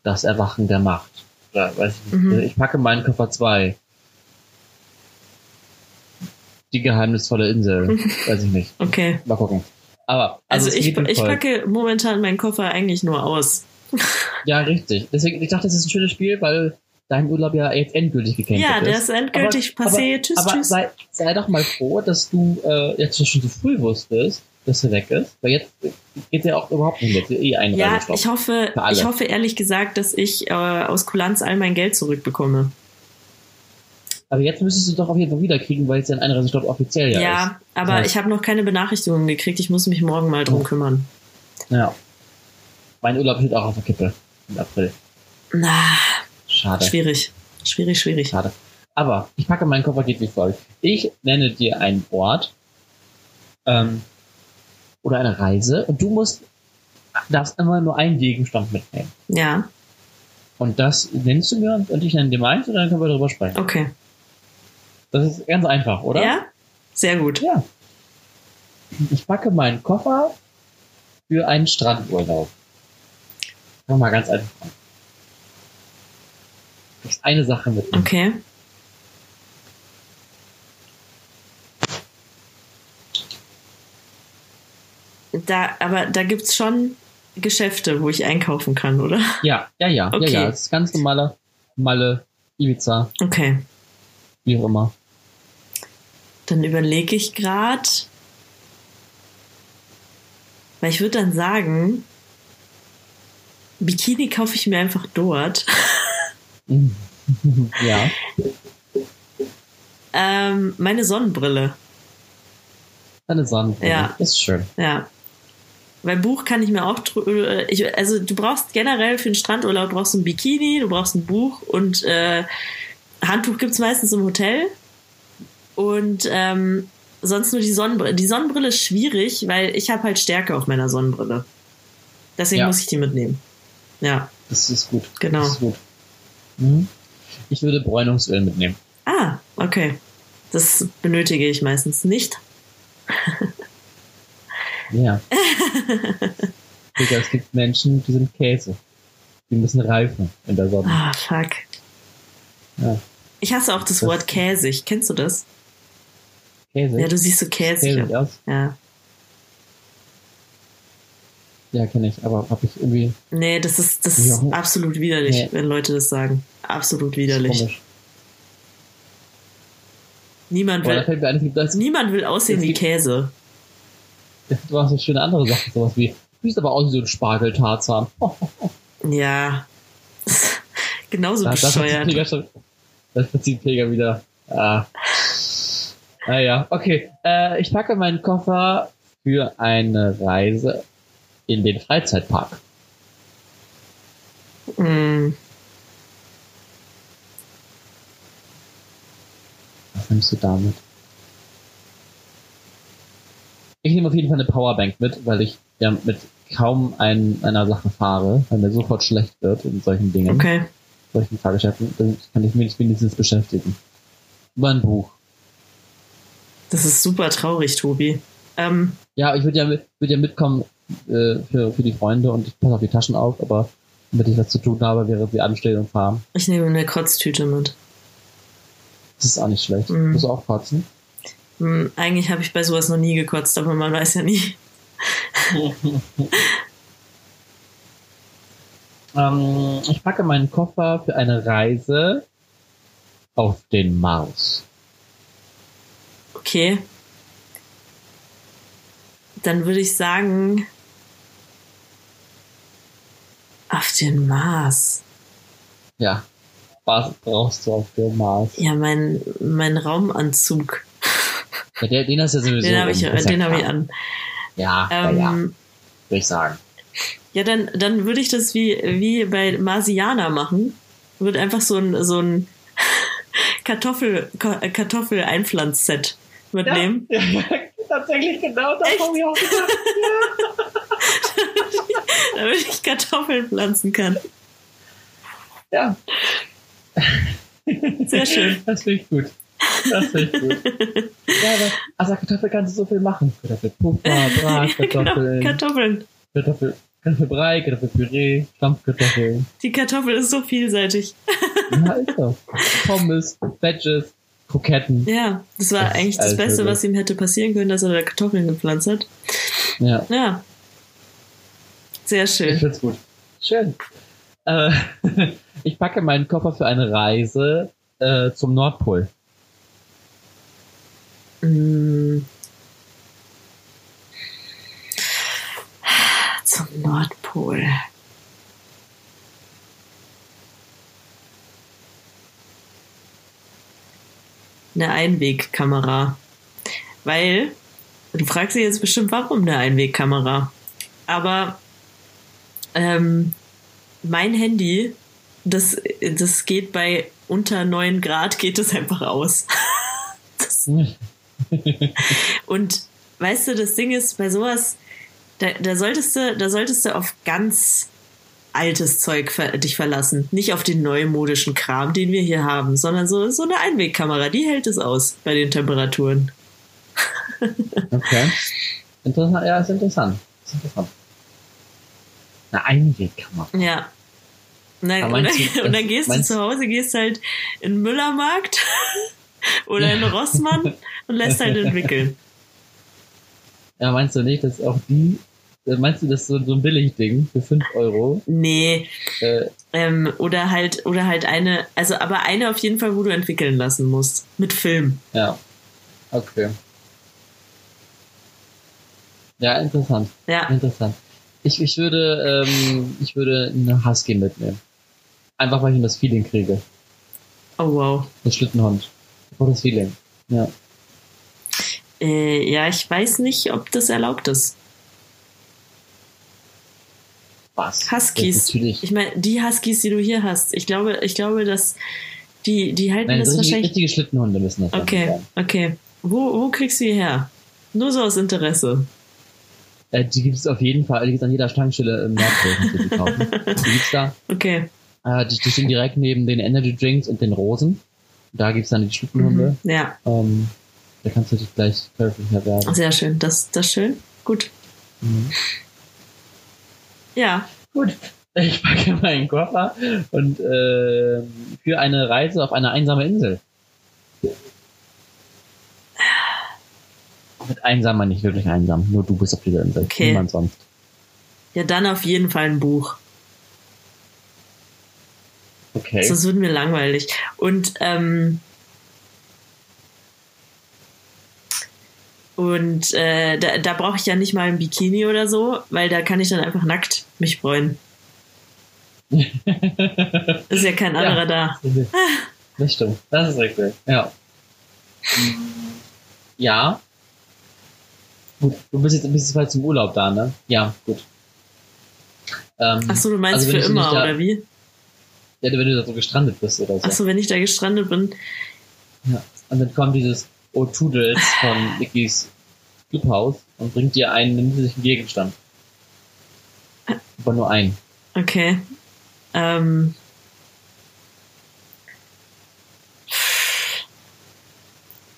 Das Erwachen der Macht. Oder, weiß ich nicht. Mhm. Ich packe meinen Koffer 2. Die geheimnisvolle Insel. [LAUGHS] weiß ich nicht. Okay. Mal gucken. Aber also, also ich, ich packe momentan meinen Koffer eigentlich nur aus. [LAUGHS] ja, richtig. Deswegen, ich dachte, das ist ein schönes Spiel, weil dein Urlaub ja jetzt endgültig gecancelt ist. Ja, der ist endgültig aber, passé. Aber, tschüss, aber tschüss. Sei, sei doch mal froh, dass du äh, jetzt schon so früh wusstest, dass er weg ist. Weil jetzt geht er auch überhaupt nicht mehr. Eh ein ja, ich hoffe, ich hoffe ehrlich gesagt, dass ich äh, aus Kulanz all mein Geld zurückbekomme. Aber jetzt müsstest du doch auf jeden Fall wiederkriegen, weil es ja ein Einreisestopp offiziell ja, ja ist. Ja, aber ich habe noch keine Benachrichtigungen gekriegt. Ich muss mich morgen mal drum kümmern. Ja. Mein Urlaub steht auch auf der Kippe im April. Na, Schade. Schwierig. Schwierig, schwierig. Schade. Aber ich packe meinen Koffer geht wie folgt. Ich nenne dir einen Ort ähm, oder eine Reise und du musst darfst immer nur einen Gegenstand mitnehmen. Ja. Und das nennst du mir und ich nenne dir meins und dann können wir darüber sprechen. Okay. Das ist ganz einfach, oder? Ja, sehr gut. Ja. Ich packe meinen Koffer für einen Strandurlaub. Mach mal ganz einfach. Das ist eine Sache mit. Okay. Da, aber da gibt's schon Geschäfte, wo ich einkaufen kann, oder? Ja, ja, ja, okay. ja, ja. Das ist ganz normale Malle, Ibiza. Okay. Wie auch immer. Dann überlege ich gerade, weil ich würde dann sagen, Bikini kaufe ich mir einfach dort. [LAUGHS] ja. ähm, meine Sonnenbrille. Eine Sonnenbrille. Ja. Ist schön. Ja. Weil Buch kann ich mir auch, äh, ich, also du brauchst generell für den Strandurlaub brauchst ein Bikini, du brauchst ein Buch und äh, Handtuch gibt's meistens im Hotel. Und ähm, sonst nur die Sonnenbrille. Die Sonnenbrille ist schwierig, weil ich habe halt Stärke auf meiner Sonnenbrille. Deswegen ja. muss ich die mitnehmen. Ja. Das ist gut. Genau. Das ist gut. Mhm. Ich würde Bräunungsöl mitnehmen. Ah, okay. Das benötige ich meistens nicht. [LAUGHS] ja. [LAUGHS] es gibt Menschen, die sind Käse. Die müssen reifen in der Sonne. Ah, fuck. Ja. Ich hasse auch das, das Wort käsig. Kennst du das? Käsig? Ja, du siehst so käsig, käsig aus. Ja. Ja, kenne ich, aber habe ich irgendwie. Nee, das ist, das ist absolut widerlich, nee. wenn Leute das sagen. Absolut widerlich. Niemand da will, mir ein, das, niemand will aussehen wie gibt- Käse. es gibt auch so schöne andere Sachen, sowas wie, du siehst aber aus wie so ein Spargeltarzan. Oh, [LAUGHS] Ja. [LAUGHS] Genauso das hat bescheuert. Das verzieht Pega wieder. Ah. Naja, okay. Äh, ich packe meinen Koffer für eine Reise in den Freizeitpark. Mm, Was nimmst du damit? Ich nehme auf jeden Fall eine Powerbank mit, weil ich ja mit kaum ein, einer Sache fahre, weil mir sofort schlecht wird in solchen Dingen, okay. solchen Fahrgeschäften. Dann kann ich mich wenigstens beschäftigen. Über ein Buch. Das ist super traurig, Tobi. Ähm, Ja, ich würde ja, mit, würde ja mitkommen äh, für, für die Freunde und ich passe auf die Taschen auf, aber damit ich was zu tun habe, während sie anstehen und fahren. ich nehme eine Kotztüte mit. Das ist auch nicht schlecht. Mhm. Muss auch kotzen. Hm, eigentlich habe ich bei sowas noch nie gekotzt, aber man weiß ja nie. [LAUGHS] ähm, ich packe meinen Koffer für eine Reise auf den Mars. Okay. Dann würde ich sagen, auf den Mars. Ja. Was brauchst du auf dem Mars? Ja, mein, mein Raumanzug. Ja, der, den hast du ja sowieso. Den habe ich, ja habe ich an. Ja, Ähm, ja, würde ich sagen. Ja, dann, dann würde ich das wie, wie bei Marsianer machen. Würde einfach so ein, so ein [LAUGHS] Kartoffel, Kartoffel-Einpflanzset mitnehmen. Ja, ja, [LAUGHS] tatsächlich genau das habe ich auch gedacht. [LAUGHS] damit ich Kartoffeln pflanzen kann. Ja. Sehr schön. Das finde ich gut. Das finde ich gut. ja, aber aus der Kartoffel kannst du so viel machen. Kartoffelpuffer, Brat, Kartoffeln, [LAUGHS] Genau, Kartoffeln. Kartoffel, Kartoffelbrei, Kartoffelpüree, Stampfkartoffeln. Die Kartoffel ist so vielseitig. Ja, ist so. Pommes, Veggies, Kroketten. Ja, das war Das eigentlich das Beste, was ihm hätte passieren können, dass er da Kartoffeln gepflanzt hat. Ja, Ja. Sehr ich schön. find's gut. Schön. Äh, [LAUGHS] ich packe meinen Koffer für eine Reise äh, zum Nordpol. Mm. Zum Nordpol. Eine Einwegkamera. Weil, du fragst dich jetzt bestimmt, warum eine Einwegkamera? Aber ähm, mein Handy, das, das geht bei unter 9 Grad, geht es einfach aus. [LAUGHS] das, und weißt du, das Ding ist, bei sowas, da, da solltest du, da solltest du auf ganz altes Zeug ver dich verlassen. Nicht auf den neumodischen Kram, den wir hier haben, sondern so, so eine Einwegkamera, die hält es aus bei den Temperaturen. [LAUGHS] Okay. Interessant, ja, ist interessant. Ist interessant. Eine Einwegkamera. Ja. Aber und dann, [LAUGHS] und dann gehst du zu Hause, gehst halt in den Müllermarkt [LAUGHS] oder in Rossmann und lässt halt entwickeln. Ja, meinst du nicht, dass auch die, meinst du, das ist so, so ein Billigding für 5 Euro? Nee, Äh, ähm, oder halt, oder halt eine, also aber eine auf jeden Fall, wo du entwickeln lassen musst. Mit Film. ja. Okay. Ja, interessant. Ja. Interessant. Ich, ich würde, ähm, ich würde eine Husky mitnehmen. Einfach weil ich das Feeling kriege. Oh wow. Das Schlittenhund. Oh, das Feeling. Ja. Äh, ja, ich weiß nicht, ob das erlaubt ist. Was? Huskies. Ich meine, die Huskies, die du hier hast, ich glaube, ich glaube, dass die, die halten Nein, das richtige, wahrscheinlich. richtige Schlittenhunde müssen das Okay, sein. okay. Wo, wo kriegst du die her? Nur so aus Interesse. Äh, die gibt es auf jeden Fall, die gibt es an jeder Tankstelle im du die kaufen. Die gibt's da. Okay. Äh, die, die stehen direkt neben den Energy Drinks und den Rosen. Da gibt's dann die Schlittenhunde. Mhm. Ja, Ähm, da kannst du dich gleich käuflicher werden. sehr schön. Das, das ist schön. Gut. Mhm. Ja. Gut. Ich packe meinen Koffer und äh, für eine Reise auf eine einsame Insel. Mit einsam meine ich wirklich einsam. Nur du bist auf dieser Insel. Okay. Niemand sonst. Ja, dann auf jeden Fall ein Buch. Okay. Sonst wird mir langweilig. Und ähm, Und äh, da, da brauche ich ja nicht mal ein Bikini oder so, weil da kann ich dann einfach nackt mich freuen. [LAUGHS] ist ja kein anderer ja, da. [LAUGHS] Das stimmt. Das ist richtig. Ja. Ja. Gut, du bist jetzt, bist jetzt bald zum Urlaub da, ne? Ja, gut. Ähm, Achso, du meinst also für immer, da, oder wie? Ja, wenn du da so gestrandet bist oder so. Achso, wenn ich da gestrandet bin. Ja. Und dann kommt dieses O-Toodles von Nikis Clubhaus und bringt dir einen niedlichen Gegenstand. Aber nur einen. Okay. Ähm.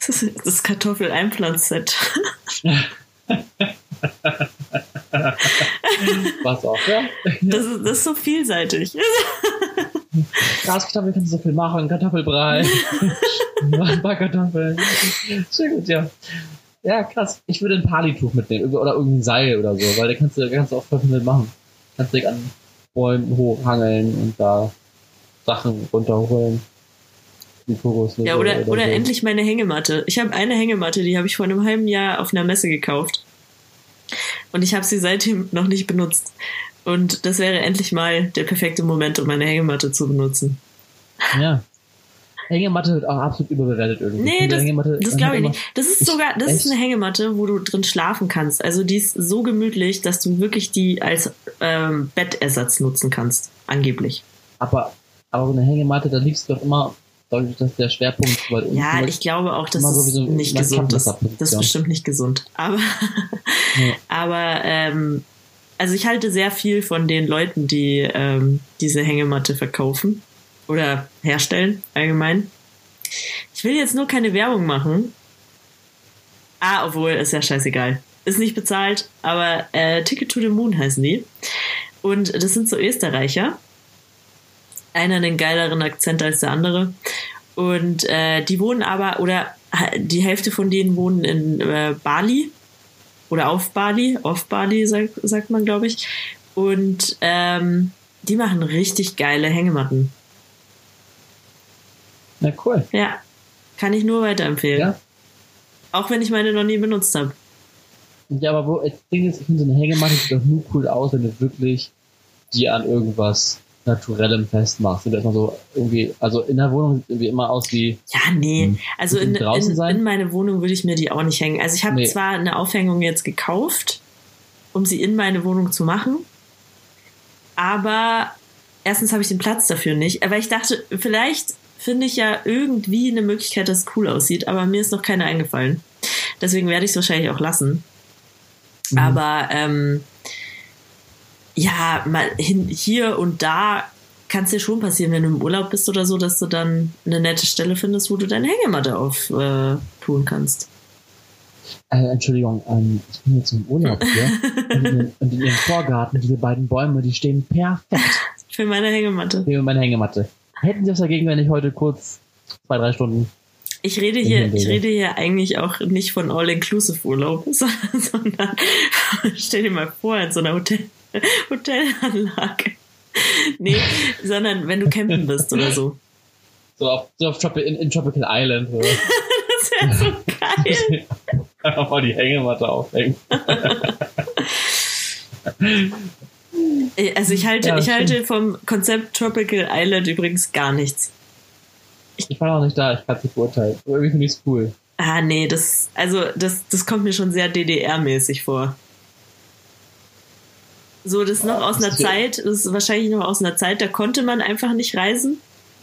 Das ist das Kartoffel-Einpflanzset. [LAUGHS] Was auch, ja? Das ist, das ist so vielseitig. [LAUGHS] Graskartoffeln kannst du so viel machen, Kartoffelbrei, [LAUGHS] ein paar Kartoffeln. Sehr gut, ja. Ja, krass. Ich würde ein Palituch mitnehmen oder irgendein Seil oder so, weil da kannst du, kannst du auch voll viel mitmachen. Kannst dich an Bäumen hochhangeln und da Sachen runterholen. Ja, oder, oder, oder so. endlich meine Hängematte. Ich habe eine Hängematte, die habe ich vor einem halben Jahr auf einer Messe gekauft. Und ich habe sie seitdem noch nicht benutzt. Und das wäre endlich mal der perfekte Moment, um meine Hängematte zu benutzen. Ja. Hängematte wird auch absolut überbewertet irgendwie. Nee, das, das glaube ich nicht. Das ist sogar, das echt? ist eine Hängematte, wo du drin schlafen kannst. Also die ist so gemütlich, dass du wirklich die als ähm, Bettersatz nutzen kannst. Angeblich. Aber, aber so eine Hängematte, da liegst du doch immer dadurch, dass der Schwerpunkt weil Ja, ich glaube auch, dass das so nicht gesund ist. Das ist bestimmt nicht gesund. Aber, [LAUGHS] ja. aber ähm, also ich halte sehr viel von den Leuten, die ähm, diese Hängematte verkaufen oder herstellen allgemein. Ich will jetzt nur keine Werbung machen. Ah, obwohl, ist ja scheißegal. Ist nicht bezahlt, aber äh, Ticket to the Moon heißen die. Und das sind so Österreicher. Einer einen geileren Akzent als der andere. Und äh, die wohnen aber, oder die Hälfte von denen wohnen in äh, Bali oder auf Bali, auf Bali sagt, sagt man, glaube ich. Und ähm, die machen richtig geile Hängematten. Na cool. Ja, kann ich nur weiterempfehlen. Ja. Auch wenn ich meine noch nie benutzt habe. Ja, aber wo, das Ding ist, ich finde so eine Hängematte sieht doch nur cool aus, wenn du wirklich die an irgendwas Naturellem festmachst. Und das so irgendwie, also in der Wohnung sieht irgendwie immer aus wie. Ja, nee. Hm, also in, in, in, meine Wohnung würde ich mir die auch nicht hängen. Also ich habe nee. zwar eine Aufhängung jetzt gekauft, um sie in meine Wohnung zu machen, aber erstens habe ich den Platz dafür nicht. Aber ich dachte, vielleicht finde ich ja irgendwie eine Möglichkeit, dass es cool aussieht, aber mir ist noch keine eingefallen. Deswegen werde ich es wahrscheinlich auch lassen. Mhm. Aber ähm, ja, mal hin, hier und da kann es dir schon passieren, wenn du im Urlaub bist oder so, dass du dann eine nette Stelle findest, wo du deine Hängematte auftun äh, kannst. Äh, Entschuldigung, ähm, ich bin jetzt im Urlaub [LAUGHS] hier und, in, und in ihrem Vorgarten, diese beiden Bäume, die stehen perfekt. Für meine Hängematte. Für meine Hängematte. Hätten Sie was dagegen, wenn ich heute kurz zwei, drei Stunden ich rede hier, ich rede hier eigentlich auch nicht von All-Inclusive-Urlaub, [LAUGHS] sondern [LAUGHS] stell dir mal vor, in so einer Hotel, [LAUGHS] Hotelanlage. Nee, sondern wenn du campen bist oder so. So auf, so auf Tropi in, in, Tropical Island. Oder? [LAUGHS] das wäre so geil. [LAUGHS] Einfach mal die Hängematte aufhängen. also ich halte, ja, ich halte vom Konzept Tropical Island übrigens gar nichts. Ich, ich war auch nicht da, ich kann es nicht beurteilen. Aber irgendwie finde ich es cool. Ah, nee, das, also, das, das kommt mir schon sehr DDR-mäßig vor. So, das ist noch aus einer Zeit, das ist wahrscheinlich noch aus einer Zeit, da konnte man einfach nicht reisen.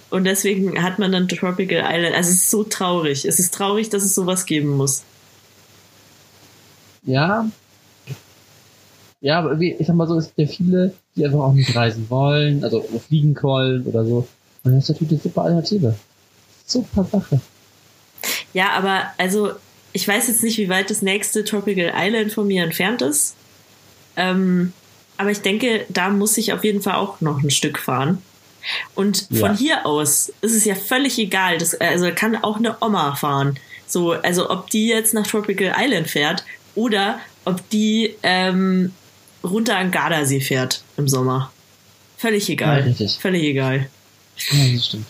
Und deswegen hat man dann Tropical Island. Also es ist so traurig. Es ist traurig, dass es sowas geben muss. Ja. Ja, aber ich sag mal so, es gibt ja viele, die einfach auch nicht reisen wollen, also fliegen wollen oder so. Und das ist natürlich eine super Alternative. Super Sache. Ja, aber also, ich weiß jetzt nicht, wie weit das nächste Tropical Island von mir entfernt ist. Ähm, aber ich denke, da muss ich auf jeden Fall auch noch ein Stück fahren. Und ja. von hier aus ist es ja völlig egal. Das, also kann auch eine Oma fahren. So, also ob die jetzt nach Tropical Island fährt oder ob die ähm, runter an Gardasee fährt im Sommer. Völlig egal. Ja, Völlig egal. Ja, das stimmt.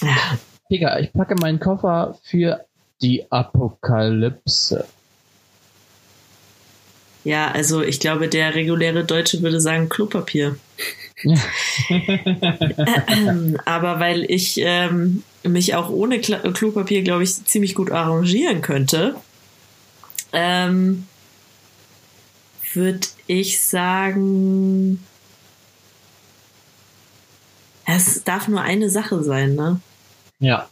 Ja. Pika, ich packe meinen Koffer für Die Apokalypse. Ja, also ich glaube, der reguläre Deutsche würde sagen Klopapier. [LAUGHS] ähm, aber weil ich ähm, mich auch ohne Kla Klopapier, glaube ich, ziemlich gut arrangieren könnte, ähm, würde ich sagen, es darf nur eine Sache sein, ne? Ja.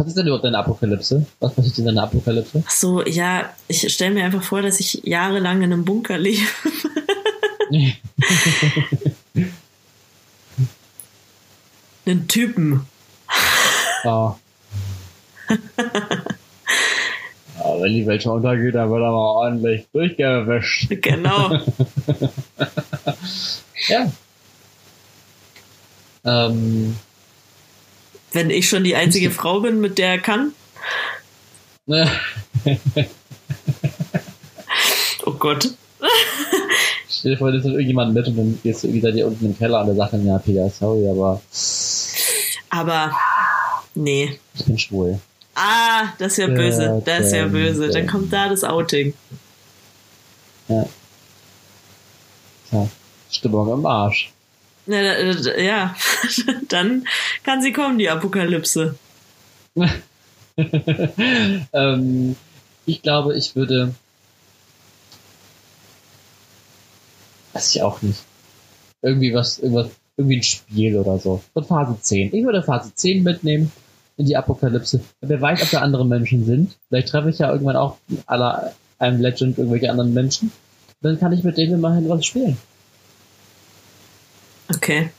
Was ist denn überhaupt eine Apokalypse? Was passiert in einer Apokalypse? Ach so, ja, ich stelle mir einfach vor, dass ich jahrelang in einem Bunker lebe. [LAUGHS] einen Typen. Ja. [LAUGHS] Aber wenn die Welt schon untergeht, dann wird er mal ordentlich durchgewischt. Genau. [LAUGHS] ja. Ähm, wenn ich schon die einzige Frau bin, mit der er kann. [LAUGHS] oh Gott. [LAUGHS] Stell dir vor, das ist irgendjemand mit und dann gehst du irgendwie da dir unten im Keller an der Sache, ja, Peter, sorry, aber. Aber, nee. Ich bin schwul. Ah, das ist ja böse. Das ist ja böse. Dann kommt da das Outing. Ja. Tja, Stimmung im Arsch. Ja, [LAUGHS] dann kann sie kommen, die Apokalypse. [LAUGHS] ähm, ich glaube, ich würde. Weiß ich auch nicht. Irgendwie was, irgendwie ein Spiel oder so. Von Phase 10. Ich würde Phase 10 mitnehmen in die Apokalypse. Wer weiß, ob da andere Menschen sind. Vielleicht treffe ich ja irgendwann auch aller einem Legend irgendwelche anderen Menschen. Dann kann ich mit denen immerhin was spielen. Okay.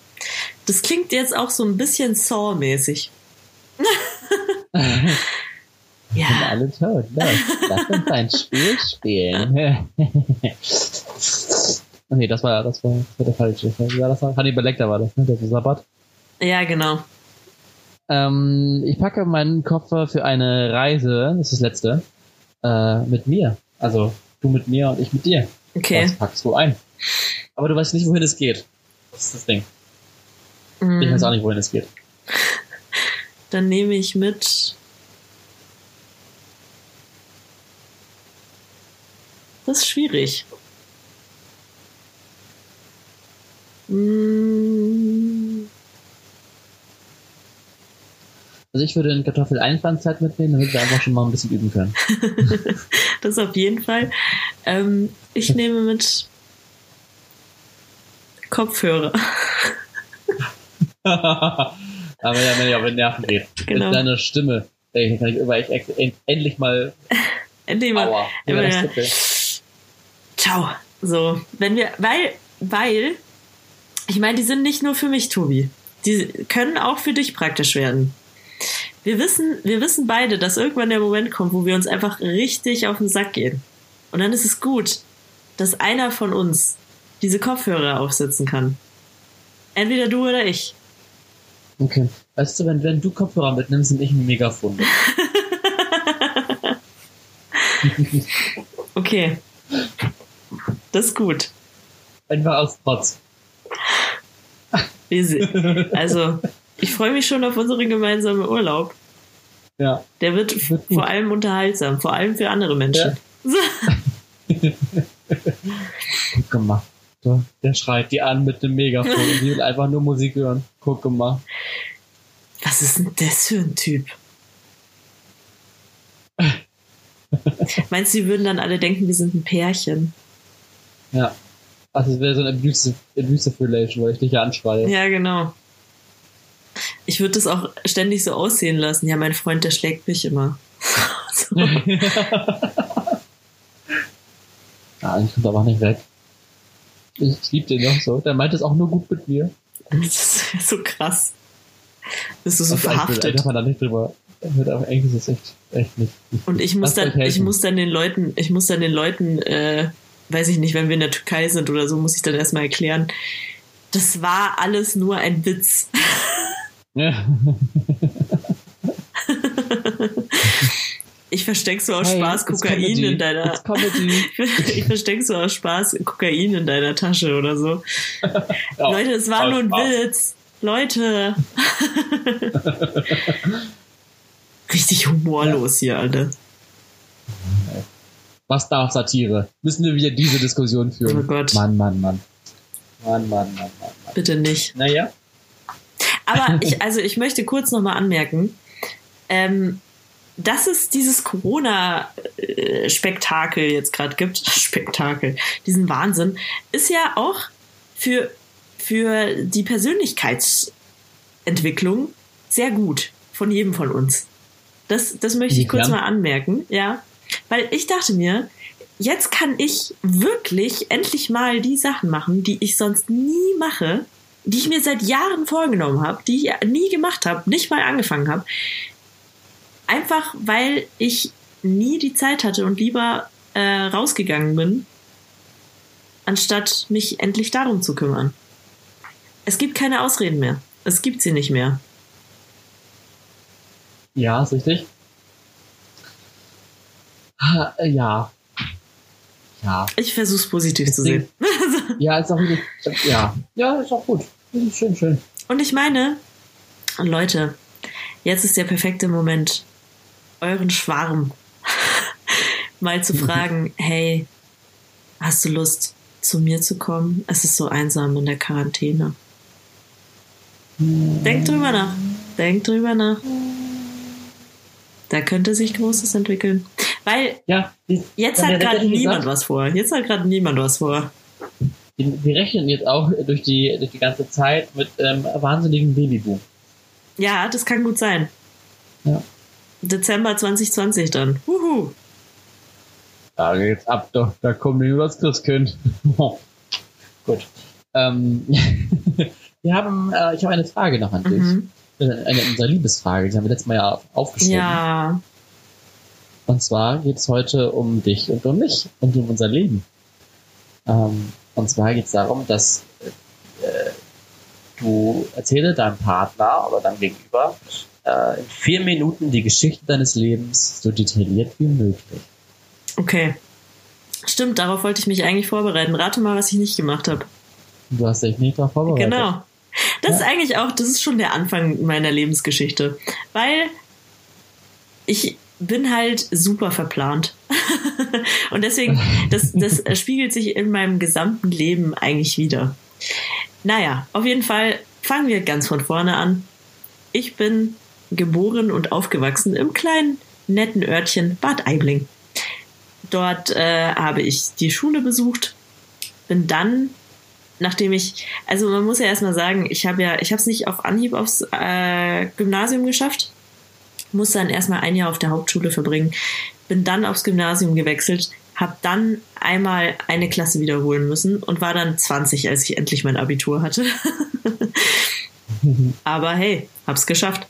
Das klingt jetzt auch so ein bisschen Saw-mäßig. [LAUGHS] ja. Sind alle tot. Los, lass uns ein Spiel spielen. [LAUGHS] nee, das war, das war, das war der falsche. War das? Hannibal Lecter war das, ne? Der Sabbat. Ja, genau. Ähm, ich packe meinen Koffer für eine Reise, das ist das letzte, äh, mit mir. Also du mit mir und ich mit dir. Okay. Was packst du ein? Aber du weißt nicht, wohin es geht. Das ist das Ding. Mm. Ich weiß auch nicht, wohin es geht. [LAUGHS] Dann nehme ich mit. Das ist schwierig. Mm. Also ich würde eine Kartoffel-Einpflanzzeit mitnehmen, damit wir einfach schon mal ein bisschen üben können. [LAUGHS] das auf jeden Fall. Ähm, ich [LAUGHS] nehme mit Kopfhörer. [LAUGHS] Aber ja, wenn ich auf den Nerven geht. Genau. Mit deiner Stimme. Ey, kann ich über echt, endlich mal. [LAUGHS] endlich mal. Aua, ja. Ciao. So, wenn wir, weil, weil, ich meine, die sind nicht nur für mich, Tobi. Die können auch für dich praktisch werden. Wir wissen, wir wissen beide, dass irgendwann der Moment kommt, wo wir uns einfach richtig auf den Sack gehen. Und dann ist es gut, dass einer von uns diese Kopfhörer aufsetzen kann. Entweder du oder ich. Okay. Weißt du, wenn, wenn du Kopfhörer mitnimmst, sind ich ein Megafon. [LAUGHS] okay. Das ist gut. Einfach aus Trotz. Also, ich freue mich schon auf unseren gemeinsamen Urlaub. Ja. Der wird, wird vor allem unterhaltsam, vor allem für andere Menschen. Ja. [LAUGHS] Guck mal. Der schreit die an mit dem Megafon und die will einfach nur Musik hören. Guck mal. Was ist denn das für ein Typ? [LAUGHS] Meinst du, die würden dann alle denken, wir sind ein Pärchen? Ja. Also es wäre so eine abusive, abusive Relation, weil ich dich ja anschreie. Ja, genau. Ich würde das auch ständig so aussehen lassen. Ja, mein Freund, der schlägt mich immer. [LAUGHS] so. [LAUGHS] ja, ich komme aber nicht weg. Ich liebe den noch so. Der meint es auch nur gut mit mir. Das ist so krass. Bist du so also verhaftet? Da man da nicht drüber. Aber eigentlich ist es echt, echt nicht, nicht Und ich muss dann, ich muss dann den Leuten, ich muss dann den Leuten, äh, weiß ich nicht, wenn wir in der Türkei sind oder so, muss ich dann erstmal erklären, das war alles nur ein Witz. Ja. [LAUGHS] Ich versteck so aus hey, Spaß Kokain in deiner. [LAUGHS] ich versteck so aus Spaß Kokain in deiner Tasche oder so. ja, Leute, es war nur ein Spaß. Witz. Leute. [LAUGHS] Richtig humorlos hier, alle. Was darf Satire? Müssen wir wieder diese Diskussion führen? Oh Gott. Mann, Mann, Mann. Mann, Mann, Mann, Mann, Mann. Bitte nicht. Naja. Aber [LAUGHS] ich, also ich möchte kurz nochmal anmerken, ähm, dass es dieses Corona-Spektakel jetzt gerade gibt, [LAUGHS] Spektakel, diesen Wahnsinn, ist ja auch für, für die Persönlichkeitsentwicklung sehr gut von jedem von uns. Das, das möchte ich kurz mal anmerken, ja. Weil ich dachte mir, jetzt kann ich wirklich endlich mal die Sachen machen, die ich sonst nie mache, die ich mir seit Jahren vorgenommen habe, die ich nie gemacht habe, nicht mal angefangen habe. Einfach weil ich nie die Zeit hatte und lieber äh, rausgegangen bin, anstatt mich endlich darum zu kümmern. Es gibt keine Ausreden mehr. Es gibt sie nicht mehr. Ja, ist richtig. Ah, äh, ja. Ja. Ich versuche es positiv zu sehen. Ja, ist auch wirklich. Ja. Ja, ist auch gut. Schön, schön. Und ich meine, Leute, jetzt ist der perfekte Moment, euren Schwarm [LAUGHS] mal zu fragen, hey, hast du Lust, zu mir zu kommen? Es ist so einsam in der Quarantäne. Denkt drüber nach. Denkt drüber nach. Da könnte sich Großes entwickeln. Weil Ja, die, jetzt hat gerade niemand gesagt- was vor. Jetzt hat gerade niemand was vor. die, wir rechnen jetzt auch durch die, durch die ganze Zeit mit ähm, wahnsinnigen Babyboom. Ja, das kann gut sein. Ja. Dezember 2020 dann. Huhu. Da geht's ab, doch. Da kommen wir übers Christkind. [LAUGHS] Gut. Ähm, [LAUGHS] wir haben, äh, ich habe eine Frage noch an dich. Mhm. Äh, Eine unserer Liebesfrage, die haben wir letztes Mal ja aufgeschoben. Ja. Und zwar geht es heute um dich und um mich und um unser Leben. Ähm, und zwar geht es darum, dass äh, du erzähle deinem Partner oder deinem Gegenüber äh, in vier Minuten die Geschichte deines Lebens so detailliert wie möglich. Okay. Stimmt, darauf wollte ich mich eigentlich vorbereiten. Rate mal, was ich nicht gemacht habe. Du hast dich nicht darauf vorbereitet. Genau. Das ist Ja. eigentlich auch, das ist schon der Anfang meiner Lebensgeschichte. Weil ich bin halt super verplant. [LAUGHS] Und deswegen, das, das [LAUGHS] spiegelt sich in meinem gesamten Leben eigentlich wieder. Naja, auf jeden Fall fangen wir ganz von vorne an. Ich bin geboren und aufgewachsen im kleinen, netten Örtchen Bad Aibling. Dort äh, habe ich die Schule besucht, bin dann nachdem ich, also man muss ja erstmal sagen, ich habe ja, ich habe es nicht auf Anhieb aufs äh, Gymnasium geschafft, muss dann erstmal ein Jahr auf der Hauptschule verbringen, bin dann aufs Gymnasium gewechselt, habe dann einmal eine Klasse wiederholen müssen und war dann 20, als ich endlich mein Abitur hatte. [LAUGHS] Aber hey, hab's geschafft.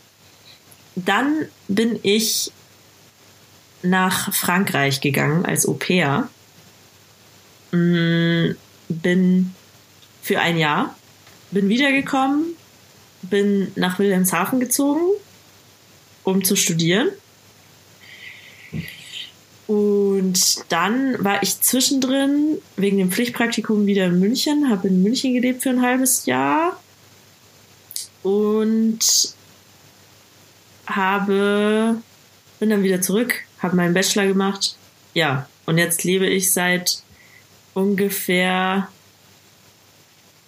Dann bin ich nach Frankreich gegangen als Au pair. Mm, Bin für ein Jahr, bin wiedergekommen, bin nach Wilhelmshaven gezogen, um zu studieren. Und dann war ich zwischendrin wegen dem Pflichtpraktikum wieder in München, habe in München gelebt für ein halbes Jahr und habe bin dann wieder zurück, habe meinen Bachelor gemacht. Ja, und jetzt lebe ich seit ungefähr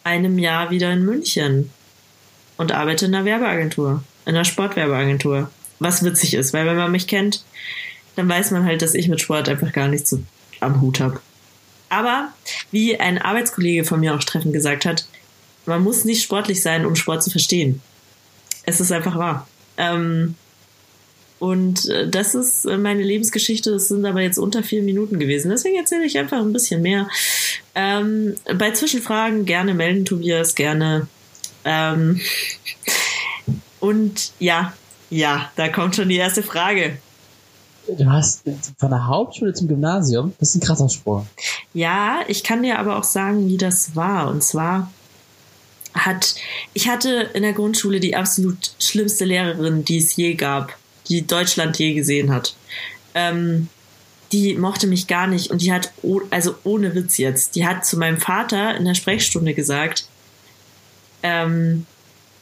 einem Jahr wieder in München und arbeite in einer Werbeagentur, in einer Sportwerbeagentur. Was witzig ist, weil wenn man mich kennt, dann weiß man halt, dass ich mit Sport einfach gar nichts so am Hut habe. Aber wie ein Arbeitskollege von mir auch treffend gesagt hat, man muss nicht sportlich sein, um Sport zu verstehen. Es ist einfach wahr. Ähm, und äh, das ist äh, meine Lebensgeschichte. Das sind aber jetzt unter vier Minuten gewesen. Deswegen erzähle ich einfach ein bisschen mehr. Ähm, bei Zwischenfragen gerne melden, Tobias, gerne. Ähm, und ja, ja, da kommt schon die erste Frage. Du hast von der Hauptschule zum Gymnasium, das ist ein krasser Sprung. Ja, ich kann dir aber auch sagen, wie das war. Und zwar hat, ich hatte in der Grundschule die absolut schlimmste Lehrerin, die es je gab, die Deutschland je gesehen hat. Ähm, die mochte mich gar nicht und die hat, also ohne Witz jetzt, die hat zu meinem Vater in der Sprechstunde gesagt, ähm,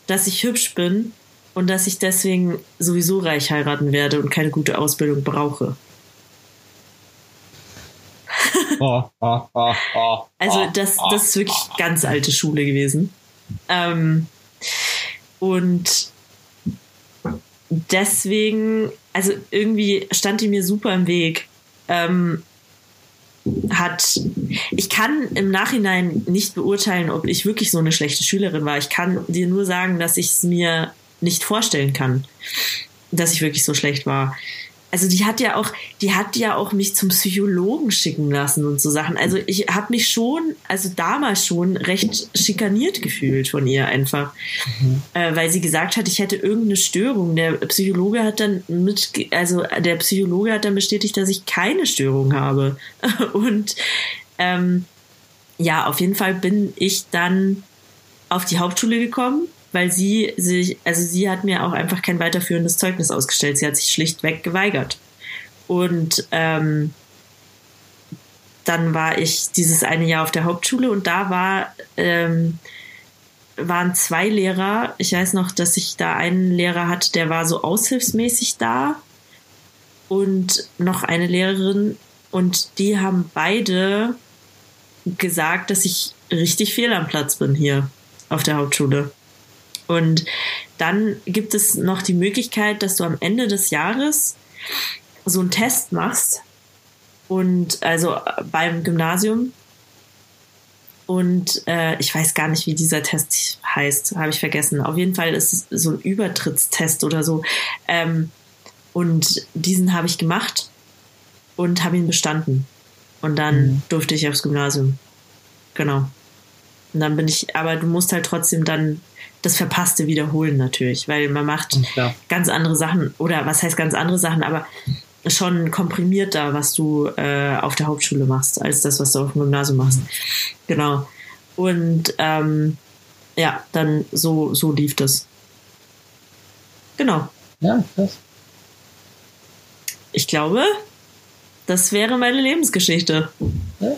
dass ich hübsch bin und dass ich deswegen sowieso reich heiraten werde und keine gute Ausbildung brauche. Oh, oh, oh, oh, Also das, das ist wirklich ganz alte Schule gewesen. Ähm, und deswegen, also irgendwie stand die mir super im Weg. Ähm, hat, ich kann im Nachhinein nicht beurteilen, ob ich wirklich so eine schlechte Schülerin war. Ich kann dir nur sagen, dass ich es mir nicht vorstellen kann, dass ich wirklich so schlecht war. Also die hat ja auch, die hat ja auch mich zum Psychologen schicken lassen und so Sachen. Also ich habe mich schon, also damals schon recht schikaniert gefühlt von ihr einfach, äh, weil sie gesagt hat, ich hätte irgendeine Störung. Der Psychologe hat dann mit, also der Psychologe hat dann bestätigt, dass ich keine Störung habe. [LAUGHS] Und ähm, ja, auf jeden Fall bin ich dann auf die Hauptschule gekommen, weil sie sich, also sie hat mir auch einfach kein weiterführendes Zeugnis ausgestellt. Sie hat sich schlichtweg geweigert. Und ähm, dann war ich dieses eine Jahr auf der Hauptschule und da war, ähm, waren zwei Lehrer. Ich weiß noch, dass ich da einen Lehrer hatte, der war so aushilfsmäßig da und noch eine Lehrerin und die haben beide gesagt, dass ich richtig fehl am Platz bin hier auf der Hauptschule. Und dann gibt es noch die Möglichkeit, dass du am Ende des Jahres so einen Test machst. Und also beim Gymnasium. Und äh, ich weiß gar nicht, wie dieser Test heißt, habe ich vergessen. Auf jeden Fall ist es so ein Übertrittstest oder so. Ähm, und diesen habe ich gemacht und habe ihn bestanden. Und dann Mhm. durfte ich aufs Gymnasium. Genau. Und dann bin ich, aber du musst halt trotzdem dann das Verpasste wiederholen natürlich, weil man macht Ja. ganz andere Sachen oder was heißt ganz andere Sachen, aber schon komprimierter, was du äh, auf der Hauptschule machst, als das, was du auf dem Gymnasium machst. Genau. Und ähm, ja, dann so, so lief das. Genau. Ja, krass. Ich glaube, das wäre meine Lebensgeschichte. Ja.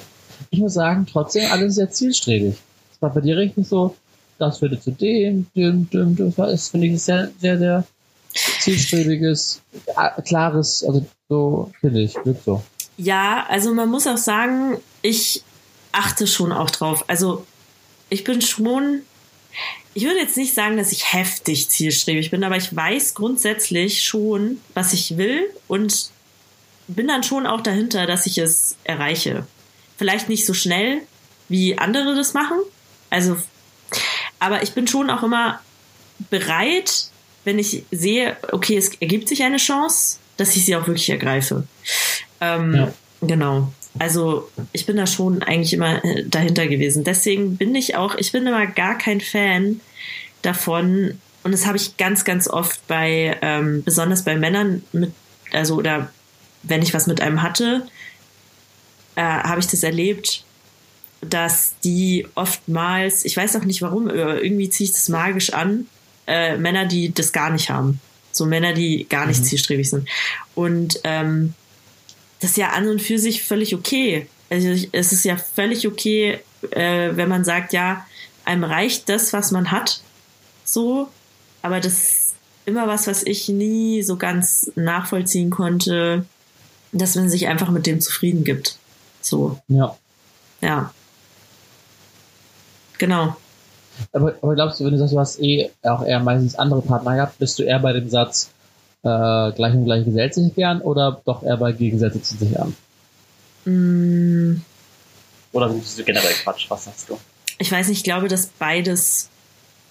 Ich muss sagen, trotzdem alles sehr zielstrebig. Es war bei dir richtig so, das würde zu dem, dem, dem, dem. Das finde ich sehr, sehr, sehr zielstrebiges, klares, also so, finde ich, wirkt so. Ja, also man muss auch sagen, ich achte schon auch drauf. Also ich bin schon, ich würde jetzt nicht sagen, dass ich heftig zielstrebig bin, aber ich weiß grundsätzlich schon, was ich will und bin dann schon auch dahinter, dass ich es erreiche. Vielleicht nicht so schnell, wie andere das machen. Also, aber ich bin schon auch immer bereit, wenn ich sehe, okay, es ergibt sich eine Chance, dass ich sie auch wirklich ergreife. Ähm, Ja. Genau. Also ich bin da schon eigentlich immer äh, dahinter gewesen. Deswegen bin ich auch, ich bin immer gar kein Fan davon. Und das habe ich ganz, ganz oft bei, ähm, besonders bei Männern mit, also oder wenn ich was mit einem hatte, äh, habe ich das erlebt, dass die oftmals, ich weiß auch nicht warum, irgendwie ziehe ich das magisch an, äh, Männer, die das gar nicht haben. So Männer, die gar nicht Mhm. zielstrebig sind. Und ähm, das ist ja an und für sich völlig okay. Also es ist ja völlig okay, äh, wenn man sagt, ja, einem reicht das, was man hat, so, aber das ist immer was, was ich nie so ganz nachvollziehen konnte, dass man sich einfach mit dem zufrieden gibt. So, Ja. ja. Genau. Aber, aber glaubst du, wenn du sagst, du hast eh auch eher meistens andere Partner gehabt, bist du eher bei dem Satz, äh, gleich und gleich gesellt sich gern oder doch eher bei Gegensätze zu sich an? Mm, Oder bist du generell Quatsch? Was sagst du? ich weiß nicht, ich glaube, dass beides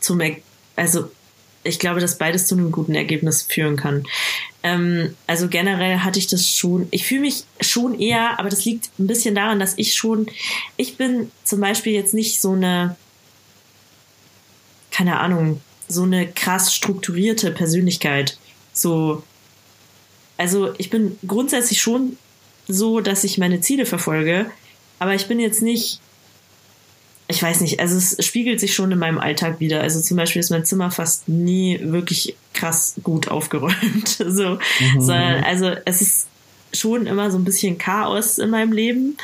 zum, also ich glaube, dass beides zu einem guten Ergebnis führen kann. Ähm, also generell hatte ich das schon, ich fühle mich schon eher, aber das liegt ein bisschen daran, dass ich schon, ich bin zum Beispiel jetzt nicht so eine, keine Ahnung, so eine krass strukturierte Persönlichkeit. So, also ich bin grundsätzlich schon so, dass ich meine Ziele verfolge, aber ich bin jetzt nicht ich weiß nicht, also es spiegelt sich schon in meinem Alltag wieder. Also zum Beispiel ist mein Zimmer fast nie wirklich krass gut aufgeräumt. [LAUGHS] So, Mhm. sondern also es ist schon immer so ein bisschen Chaos in meinem Leben.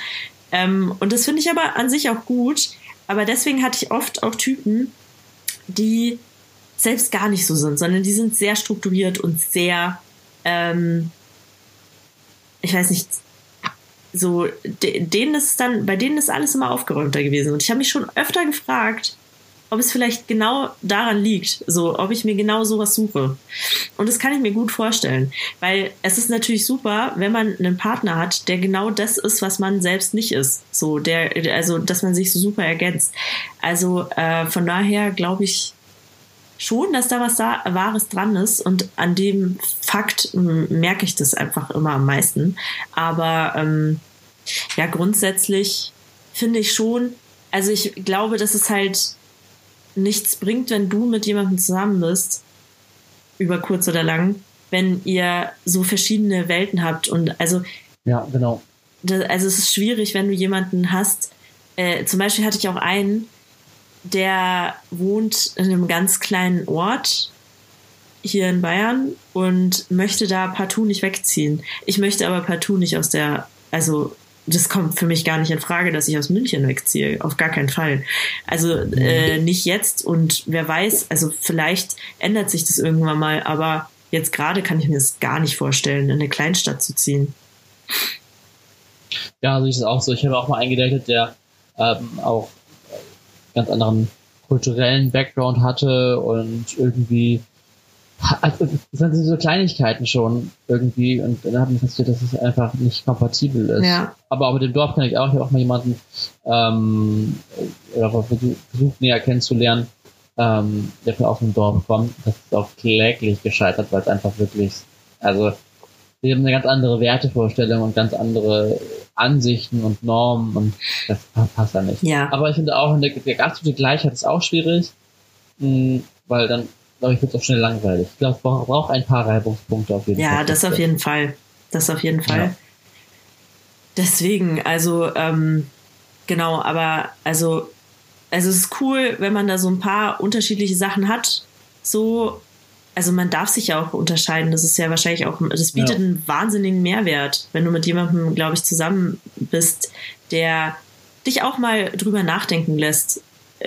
Ähm, und das finde ich aber an sich auch gut. Aber deswegen hatte ich oft auch Typen, die selbst gar nicht so sind, sondern die sind sehr strukturiert und sehr, ähm, ich weiß nicht, so, denen ist dann, bei denen ist alles immer aufgeräumter gewesen. Und ich habe mich schon öfter gefragt, ob es vielleicht genau daran liegt, so, ob ich mir genau sowas suche. Und das kann ich mir gut vorstellen, weil es ist natürlich super, wenn man einen Partner hat, der genau das ist, was man selbst nicht ist. So, der, also, dass man sich so super ergänzt. Also, äh, von daher glaube ich, schon, dass da was da Wahres dran ist und an dem Fakt merke ich das einfach immer am meisten. Aber ähm, ja, grundsätzlich finde ich schon, also ich glaube, dass es halt nichts bringt, wenn du mit jemandem zusammen bist, über kurz oder lang, wenn ihr so verschiedene Welten habt und also ja genau das, also es ist schwierig, wenn du jemanden hast. Äh, zum Beispiel hatte ich auch einen, der wohnt in einem ganz kleinen Ort hier in Bayern und möchte da partout nicht wegziehen. Ich möchte aber partout nicht aus der, also das kommt für mich gar nicht in Frage, dass ich aus München wegziehe. Auf gar keinen Fall. Also äh, nicht jetzt und wer weiß, also vielleicht ändert sich das irgendwann mal, aber jetzt gerade kann ich mir das gar nicht vorstellen, in eine Kleinstadt zu ziehen. Ja, also ich ist auch so. Ich habe auch mal eingedatet, der ähm, auch ganz anderen kulturellen Background hatte und irgendwie also, das sind so Kleinigkeiten schon irgendwie und dann hat man festgestellt, dass es einfach nicht kompatibel ist. Ja. Aber auch mit dem Dorf kann ich auch, ich habe auch mal jemanden ähm, versucht, näher kennenzulernen, ähm, der von aus dem Dorf kommt. Das ist auch kläglich gescheitert, weil es einfach wirklich, also wir haben eine ganz andere Wertevorstellung und ganz andere Ansichten und Normen und das passt ja nicht. Ja. Aber ich finde auch, in der, der absolute Gleichheit ist auch schwierig, mh, weil dann, glaube ich, wird es auch schnell langweilig. Ich glaube, es braucht ein paar Reibungspunkte auf jeden ja, Fall. Ja, das auf jeden Fall. Das auf jeden Fall. Ja. Deswegen, also, ähm, genau, aber also, also es ist cool, wenn man da so ein paar unterschiedliche Sachen hat, so also man darf sich ja auch unterscheiden. Das ist ja wahrscheinlich auch, das bietet ja. einen wahnsinnigen Mehrwert, wenn du mit jemandem, glaube ich, zusammen bist, der dich auch mal drüber nachdenken lässt,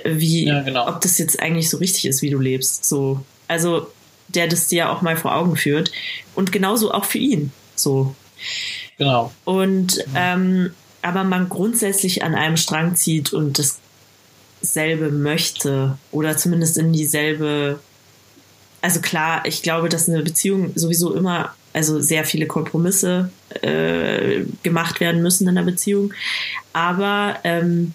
wie, ja, genau. ob das jetzt eigentlich so richtig ist, wie du lebst. So, also der das dir auch mal vor Augen führt und genauso auch für ihn. So. Genau. Und mhm. ähm, aber man grundsätzlich an einem Strang zieht und dasselbe möchte oder zumindest in dieselbe also klar, ich glaube, dass eine Beziehung sowieso immer, also sehr viele Kompromisse äh, gemacht werden müssen in einer Beziehung. Aber ähm,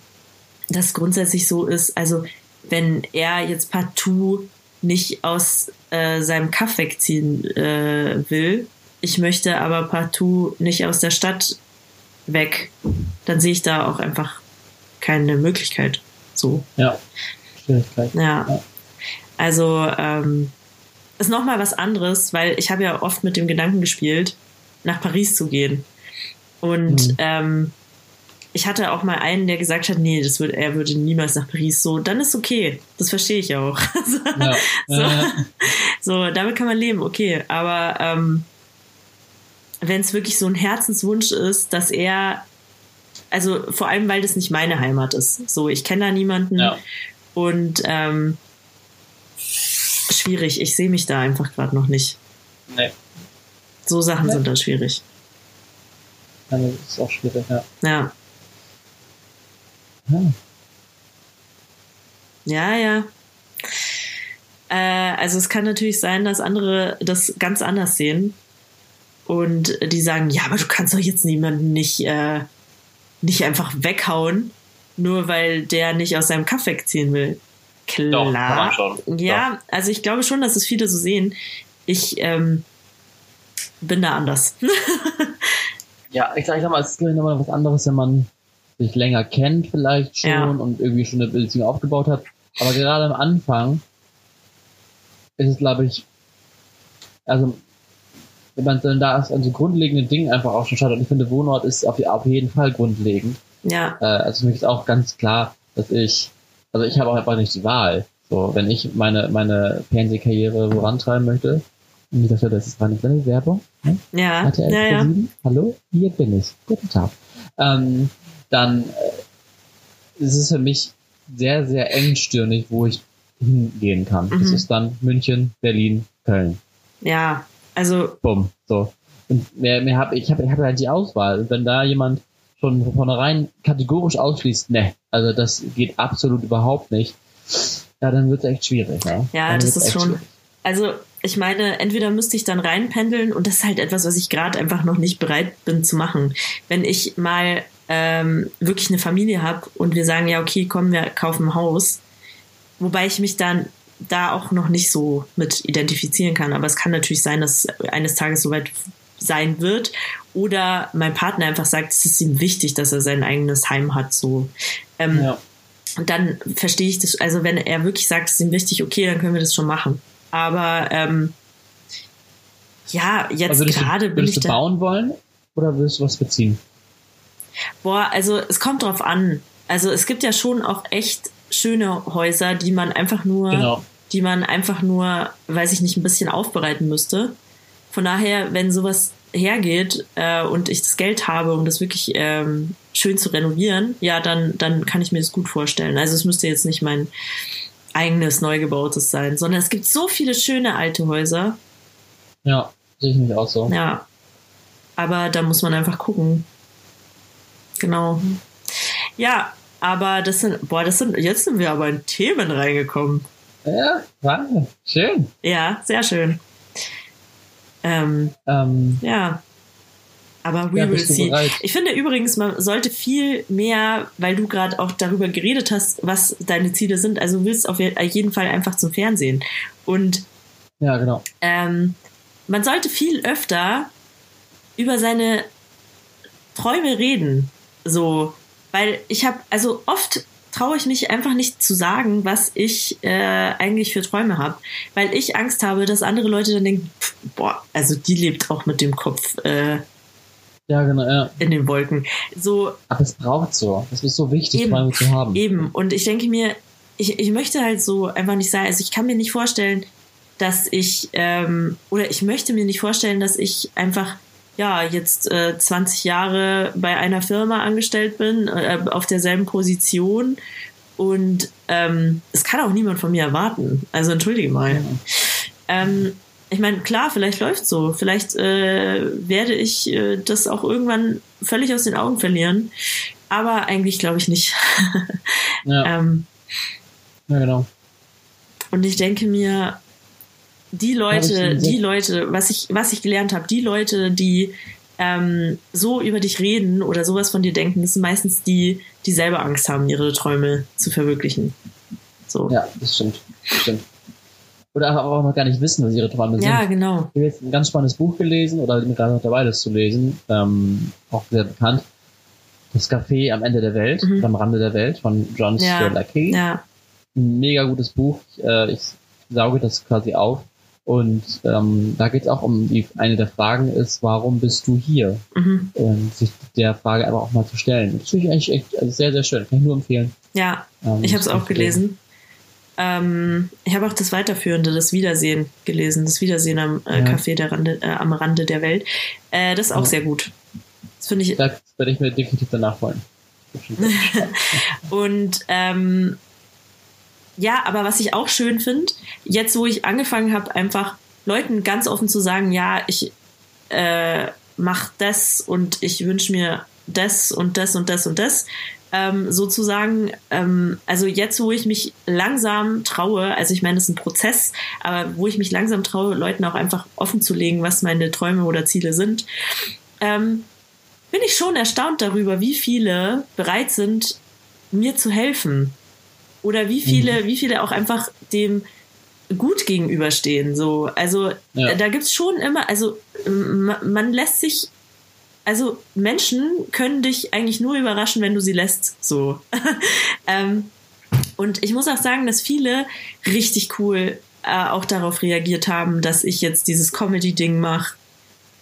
das grundsätzlich so ist, also wenn er jetzt partout nicht aus äh, seinem Kaff wegziehen äh, will, ich möchte aber partout nicht aus der Stadt weg, dann sehe ich da auch einfach keine Möglichkeit. So. Ja. Schwierigkeit. Ja. ja. Also ähm, ist nochmal was anderes, weil ich habe ja oft mit dem Gedanken gespielt, nach Paris zu gehen. Und mhm. ähm, ich hatte auch mal einen, der gesagt hat, nee, das wird, er würde niemals nach Paris. So, dann ist okay. Das verstehe ich auch. [LAUGHS] so, ja. so, so, damit kann man leben, okay. Aber ähm, wenn es wirklich so ein Herzenswunsch ist, dass er, also vor allem, weil das nicht meine Heimat ist. So, ich kenne da niemanden. Ja. Und ähm, schwierig. Ich sehe mich da einfach gerade noch nicht. Nee. So Sachen nee. sind dann schwierig. Ja, das ist auch schwierig, ja. Ja. Ja, ja. ja. Äh, also es kann natürlich sein, dass andere das ganz anders sehen. Und die sagen, ja, aber du kannst doch jetzt niemanden nicht, äh, nicht einfach weghauen, nur weil der nicht aus seinem Kaff wegziehen will. Klar. Doch, ja, Doch. also ich glaube schon, dass es viele so sehen. Ich ähm, bin da anders. [LAUGHS] ja, ich sag, ich sag mal, es ist nochmal was anderes, wenn man sich länger kennt vielleicht schon ja. und irgendwie schon eine Beziehung aufgebaut hat. Aber gerade am Anfang ist es, glaube ich, also wenn man dann da ist, an so grundlegenden Dingen einfach auch schon schaut. Und ich finde, Wohnort ist auf, auf jeden Fall grundlegend. Ja. Äh, also für mich ist auch ganz klar, dass ich also ich habe auch einfach nicht die Wahl. So, wenn ich meine, meine Fernsehkarriere vorantreiben möchte, an dieser Stelle, das war eine kleine Werbung. Ne? Ja, RTL ja, ja. Hallo, hier bin ich. Guten Tag. Ähm, dann äh, ist es für mich sehr, sehr engstirnig, wo ich hingehen kann. Das Mhm. ist dann München, Berlin, Köln. Ja, also Bumm. So. Und mehr, mehr hab ich habe ich hab halt die Auswahl. Und wenn da jemand schon von vornherein kategorisch ausschließt, ne, also das geht absolut überhaupt nicht, ja, dann wird es echt schwierig. Ne? Ja, Dann das ist schon. schwierig. Also, ich meine, entweder müsste ich dann reinpendeln und das ist halt etwas, was ich gerade einfach noch nicht bereit bin zu machen. Wenn ich mal ähm, wirklich eine Familie habe und wir sagen, ja, okay, komm, wir kaufen ein Haus, wobei ich mich dann da auch noch nicht so mit identifizieren kann. Aber es kann natürlich sein, dass es eines Tages soweit sein wird. Oder mein Partner einfach sagt, es ist ihm wichtig, dass er sein eigenes Heim hat. So. Ähm, Ja. und dann verstehe ich das, also wenn er wirklich sagt, es ist ihm wichtig, okay, dann können wir das schon machen. Aber ähm, ja, jetzt Also gerade du, bin ich würdest du bauen wollen oder willst du was beziehen? Boah, also es kommt drauf an. Also es gibt ja schon auch echt schöne Häuser, die man einfach nur, Genau. die man einfach nur, weiß ich nicht, ein bisschen aufbereiten müsste. Von daher, wenn sowas hergeht äh, und ich das Geld habe, um das wirklich ähm, schön zu renovieren, ja, dann, dann kann ich mir das gut vorstellen. Also es müsste jetzt nicht mein eigenes neu gebautes sein, sondern es gibt so viele schöne alte Häuser. Ja, sehe ich mich auch so. Ja. Aber da muss man einfach gucken. Genau. Ja, aber das sind, boah, das sind, jetzt sind wir aber in Themen reingekommen. Ja, Wahnsinn. Schön. Ja, sehr schön. Ähm, Ähm, ja. Aber we Ja, will see. bereit? Ich finde übrigens, man sollte viel mehr, weil du gerade auch darüber geredet hast, was deine Ziele sind. Also du willst auf jeden Fall einfach zum Fernsehen. Und ja, genau. ähm, man sollte viel öfter über seine Träume reden. So, weil ich habe, also oft traue ich mich einfach nicht zu sagen, was ich äh, eigentlich für Träume habe, weil ich Angst habe, dass andere Leute dann denken, pff, boah, also die lebt auch mit dem Kopf äh, Ja, genau, ja. in den Wolken. So, Aber es braucht so. Es ist so wichtig, Eben. Träume zu haben. Eben. Und ich denke mir, ich, ich möchte halt so einfach nicht sagen, also ich kann mir nicht vorstellen, dass ich, ähm, oder ich möchte mir nicht vorstellen, dass ich einfach, ja, jetzt äh, 20 Jahre bei einer Firma angestellt bin, äh, auf derselben Position. Und ähm, es kann auch niemand von mir erwarten. Also entschuldige mal. Ähm, ich meine, klar, vielleicht läuft so. Vielleicht äh, werde ich äh, das auch irgendwann völlig aus den Augen verlieren. Aber eigentlich glaube ich nicht. Ja, [LAUGHS] ähm, ja genau. und ich denke mir, die Ja, Leute, die Leute, was ich, was ich gelernt habe, die Leute, die ähm, so über dich reden oder sowas von dir denken, das sind meistens die, die selber Angst haben, ihre Träume zu verwirklichen. So. Ja, das stimmt. Das stimmt. Oder aber auch noch gar nicht wissen, was ihre Träume Ja, sind. genau. Ich habe jetzt ein ganz spannendes Buch gelesen oder bin gerade noch dabei, das zu lesen. Ähm, auch sehr bekannt. Das Café am Ende der Welt, Mhm. am Rande der Welt von John Ja. Stuart Lackey. Ja, Ein mega gutes Buch. Ich, äh, ich sauge das quasi auf. Und ähm, da geht es auch um die eine der Fragen ist, warum bist du hier? mhm. Und sich der Frage einfach auch mal zu stellen. Das finde ich eigentlich echt also sehr, sehr schön. Kann ich nur empfehlen. ja, Ähm, ich habe es auch gelesen. Ähm, ich habe auch das Weiterführende, das Wiedersehen gelesen, das Wiedersehen am äh, Ja. Café der Rande, äh, am Rande der Welt. Äh, das ist auch Ja. sehr gut. Das finde ich Das werde ich mir definitiv danach holen. [LAUGHS] [LAUGHS] Und ähm, ja, aber was ich auch schön finde, jetzt wo ich angefangen habe, einfach Leuten ganz offen zu sagen, ja, ich äh, mach das und ich wünsche mir das und das und das und das, ähm, sozusagen, ähm, also jetzt, wo ich mich langsam traue, also ich meine, das ist ein Prozess, aber wo ich mich langsam traue, Leuten auch einfach offen zu legen, was meine Träume oder Ziele sind, ähm, bin ich schon erstaunt darüber, wie viele bereit sind, mir zu helfen. Oder wie viele, wie viele auch einfach dem gut gegenüberstehen. So, also Ja. äh, da gibt's schon immer, also ähm, ma- man lässt sich, also Menschen können dich eigentlich nur überraschen, wenn du sie lässt. So. [LAUGHS] ähm, und ich muss auch sagen, dass viele richtig cool äh, auch darauf reagiert haben, dass ich jetzt dieses Comedy-Ding mache.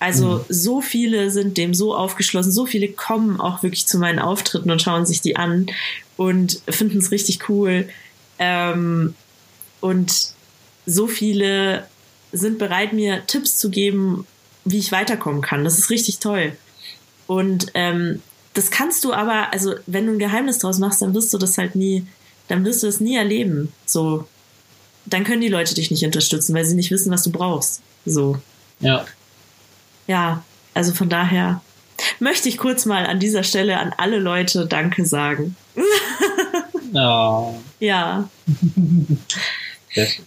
Also so viele sind dem so aufgeschlossen, so viele kommen auch wirklich zu meinen Auftritten und schauen sich die an und finden es richtig cool. Ähm, und so viele sind bereit, mir Tipps zu geben, wie ich weiterkommen kann. Das ist richtig toll. Und ähm, das kannst du aber, also wenn du ein Geheimnis draus machst, dann wirst du das halt nie, dann wirst du es nie erleben. So, dann können die Leute dich nicht unterstützen, weil sie nicht wissen, was du brauchst. So. Ja. Ja, also von daher möchte ich kurz mal an dieser Stelle an alle Leute Danke sagen. [LAUGHS] Oh. Ja.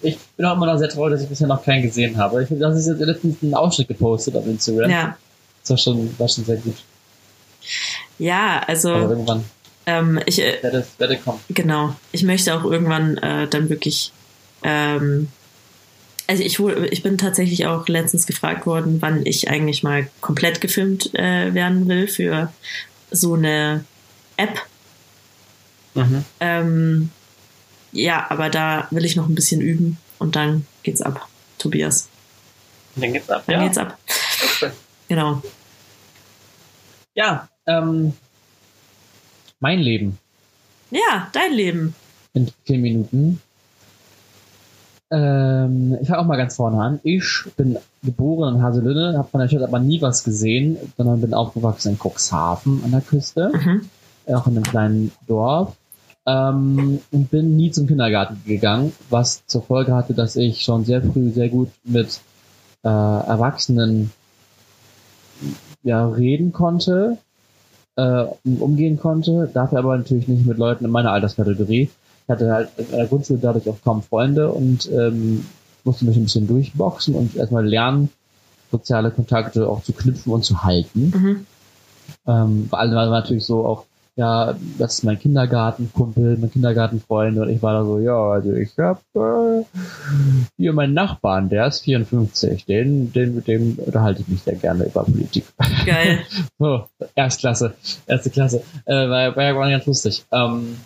Ich bin auch immer noch sehr traurig, dass ich bisher noch keinen gesehen habe. Ich das ist jetzt letztens einen Ausschnitt gepostet auf Instagram. Ja. Das war schon, war schon sehr gut. Ja, Aber also irgendwann ähm, ich, äh, werde werde kommen. genau, ich möchte auch irgendwann äh, dann wirklich ähm, also ich, ich bin tatsächlich auch letztens gefragt worden, wann ich eigentlich mal komplett gefilmt äh, werden will für so eine App. Mhm. Ähm, ja, aber da will ich noch ein bisschen üben und dann geht's ab, Tobias. Dann geht's ab. Dann ja. geht's ab. Okay. Genau. Ja, ähm, mein Leben Ja, dein Leben. in vier Minuten. Ähm, ich fange auch mal ganz vorne an. Ich bin geboren in Haselünne, habe von der Stadt aber nie was gesehen, sondern bin aufgewachsen in Cuxhaven an der Küste, Mhm. Auch in einem kleinen Dorf. Ähm, und bin nie zum Kindergarten gegangen, was zur Folge hatte, dass ich schon sehr früh sehr gut mit äh, Erwachsenen ja, reden konnte, äh, und umgehen konnte, dafür aber natürlich nicht mit Leuten in meiner Alterskategorie. Ich hatte halt in der Grundschule dadurch auch kaum Freunde und ähm, musste mich ein bisschen durchboxen und erstmal lernen, soziale Kontakte auch zu knüpfen und zu halten. Mhm. Ähm, vor allem war natürlich so auch, ja, das ist mein Kindergartenkumpel, mein Kindergartenfreund und ich war da so, ja, also ich hab äh, hier meinen Nachbarn, der ist 54, den, den, mit dem unterhalte ich mich sehr gerne über Politik. Geil. [LAUGHS] So, Erstklasse, erste Klasse. Äh, war, war ja ganz lustig. Ähm,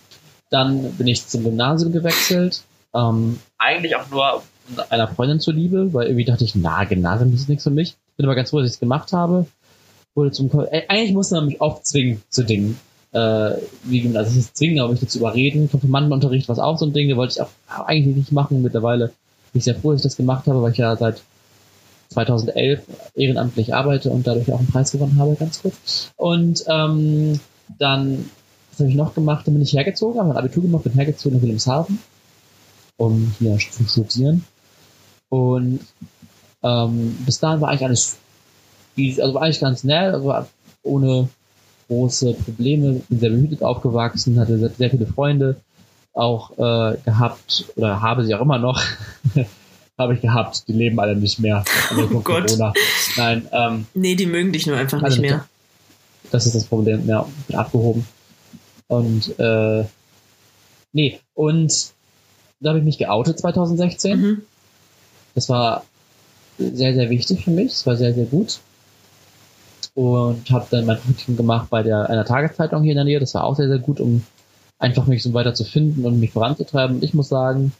dann bin ich zum Gymnasium gewechselt. Ähm, eigentlich auch nur einer Freundin zuliebe, weil irgendwie dachte ich, na, Gymnasium ist nichts für mich. Bin aber ganz froh, dass ich es gemacht habe. Wurde zum äh, eigentlich musste man mich oft zwingen zu Dingen. Äh, wie also es ist zwingen, aber mich dazu überreden. Konfirmandenunterricht war auch so ein Ding, den wollte ich auch eigentlich nicht machen. Mittlerweile bin ich sehr froh, dass ich das gemacht habe, weil ich ja seit 2011 ehrenamtlich arbeite und dadurch auch einen Preis gewonnen habe, ganz kurz. Und ähm, dann, was habe ich noch gemacht? Dann bin ich hergezogen, habe ein Abitur gemacht, bin hergezogen nach Wilhelmshaven, um hier zu studieren. Und ähm, bis dahin war eigentlich alles, also war eigentlich ganz nett, also ohne große Probleme, bin sehr behütet aufgewachsen, hatte sehr, sehr viele Freunde auch äh, gehabt oder habe sie auch immer noch. [LAUGHS] habe ich gehabt. Die leben alle nicht mehr. Also [LAUGHS] Oh Gott. Corona. Nein, ähm, Nee, die mögen dich nur einfach Also nicht mehr. das ist das Problem. Ja, bin abgehoben. Und äh, nee, und da habe ich mich geoutet 2016. Mhm. Das war sehr, sehr wichtig für mich. Das war sehr, sehr gut. Und habe dann mein Praktikum gemacht bei der einer Tageszeitung hier in der Nähe. Das war auch sehr, sehr gut, um einfach mich so weiter zu finden und mich voranzutreiben. Und ich muss sagen,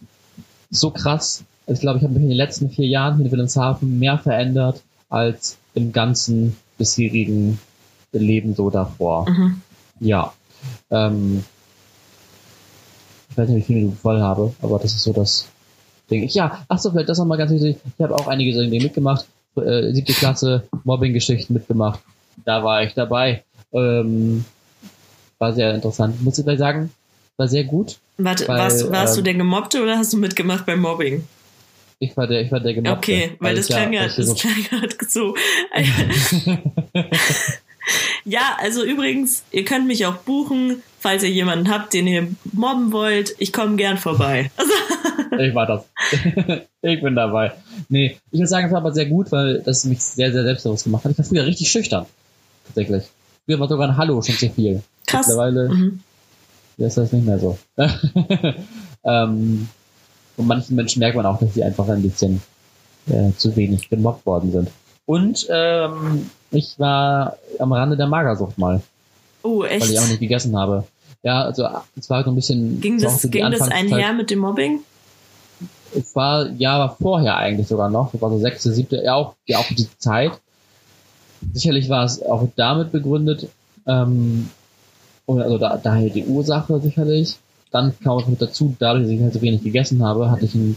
so krass. Ich glaube, ich habe mich in den letzten vier Jahren hier in Wilhelmshaven mehr verändert als im ganzen bisherigen Leben so davor. Mhm. Ja. Ähm, ich weiß nicht, wie viel ich voll habe, aber das ist so das Ding. Ich, ja, ach so, vielleicht das nochmal ganz wichtig. Ich habe auch einige solche Dinge mitgemacht. Äh, siebte Klasse, Mobbing-Geschichten mitgemacht. Da war ich dabei. Ähm, war sehr interessant. Muss ich gleich sagen, war sehr gut. Warte, Weil, warst, warst du ähm, der Gemobbte oder hast du mitgemacht beim Mobbing? Ich war der, ich war der Gemobbte. Okay, weil das ich klang ja, weil das klang halt [LAUGHS] so. [LAUGHS] [LAUGHS] ja, also übrigens, ihr könnt mich auch buchen, falls ihr jemanden habt, den ihr mobben wollt. Ich komme gern vorbei. Also, [LAUGHS] ich war das. [LAUGHS] ich bin dabei. Nee, ich würde sagen, es war aber sehr gut, weil das mich sehr, sehr selbstbewusst gemacht hat. Ich war früher richtig schüchtern. Tatsächlich. Früher war sogar ein Hallo schon zu viel. Krass. Mittlerweile mhm. ist das nicht mehr so. [LAUGHS] ähm, und manchen Menschen merkt man auch, dass sie einfach ein bisschen äh, zu wenig gemobbt worden sind. Und ähm, ich war am Rande der Magersucht mal, Oh, weil ich auch echt? nicht gegessen habe. Ja, also es war so ein bisschen. Ging es das, ging das einher mit dem Mobbing? es war ja war vorher eigentlich sogar noch, das war so sechste, siebte, ja auch, ja auch die Zeit. Sicherlich war es auch damit begründet, ähm, und also da, daher die Ursache sicherlich. Dann kam auch mit dazu, dadurch, dass ich halt so wenig gegessen habe, hatte ich einen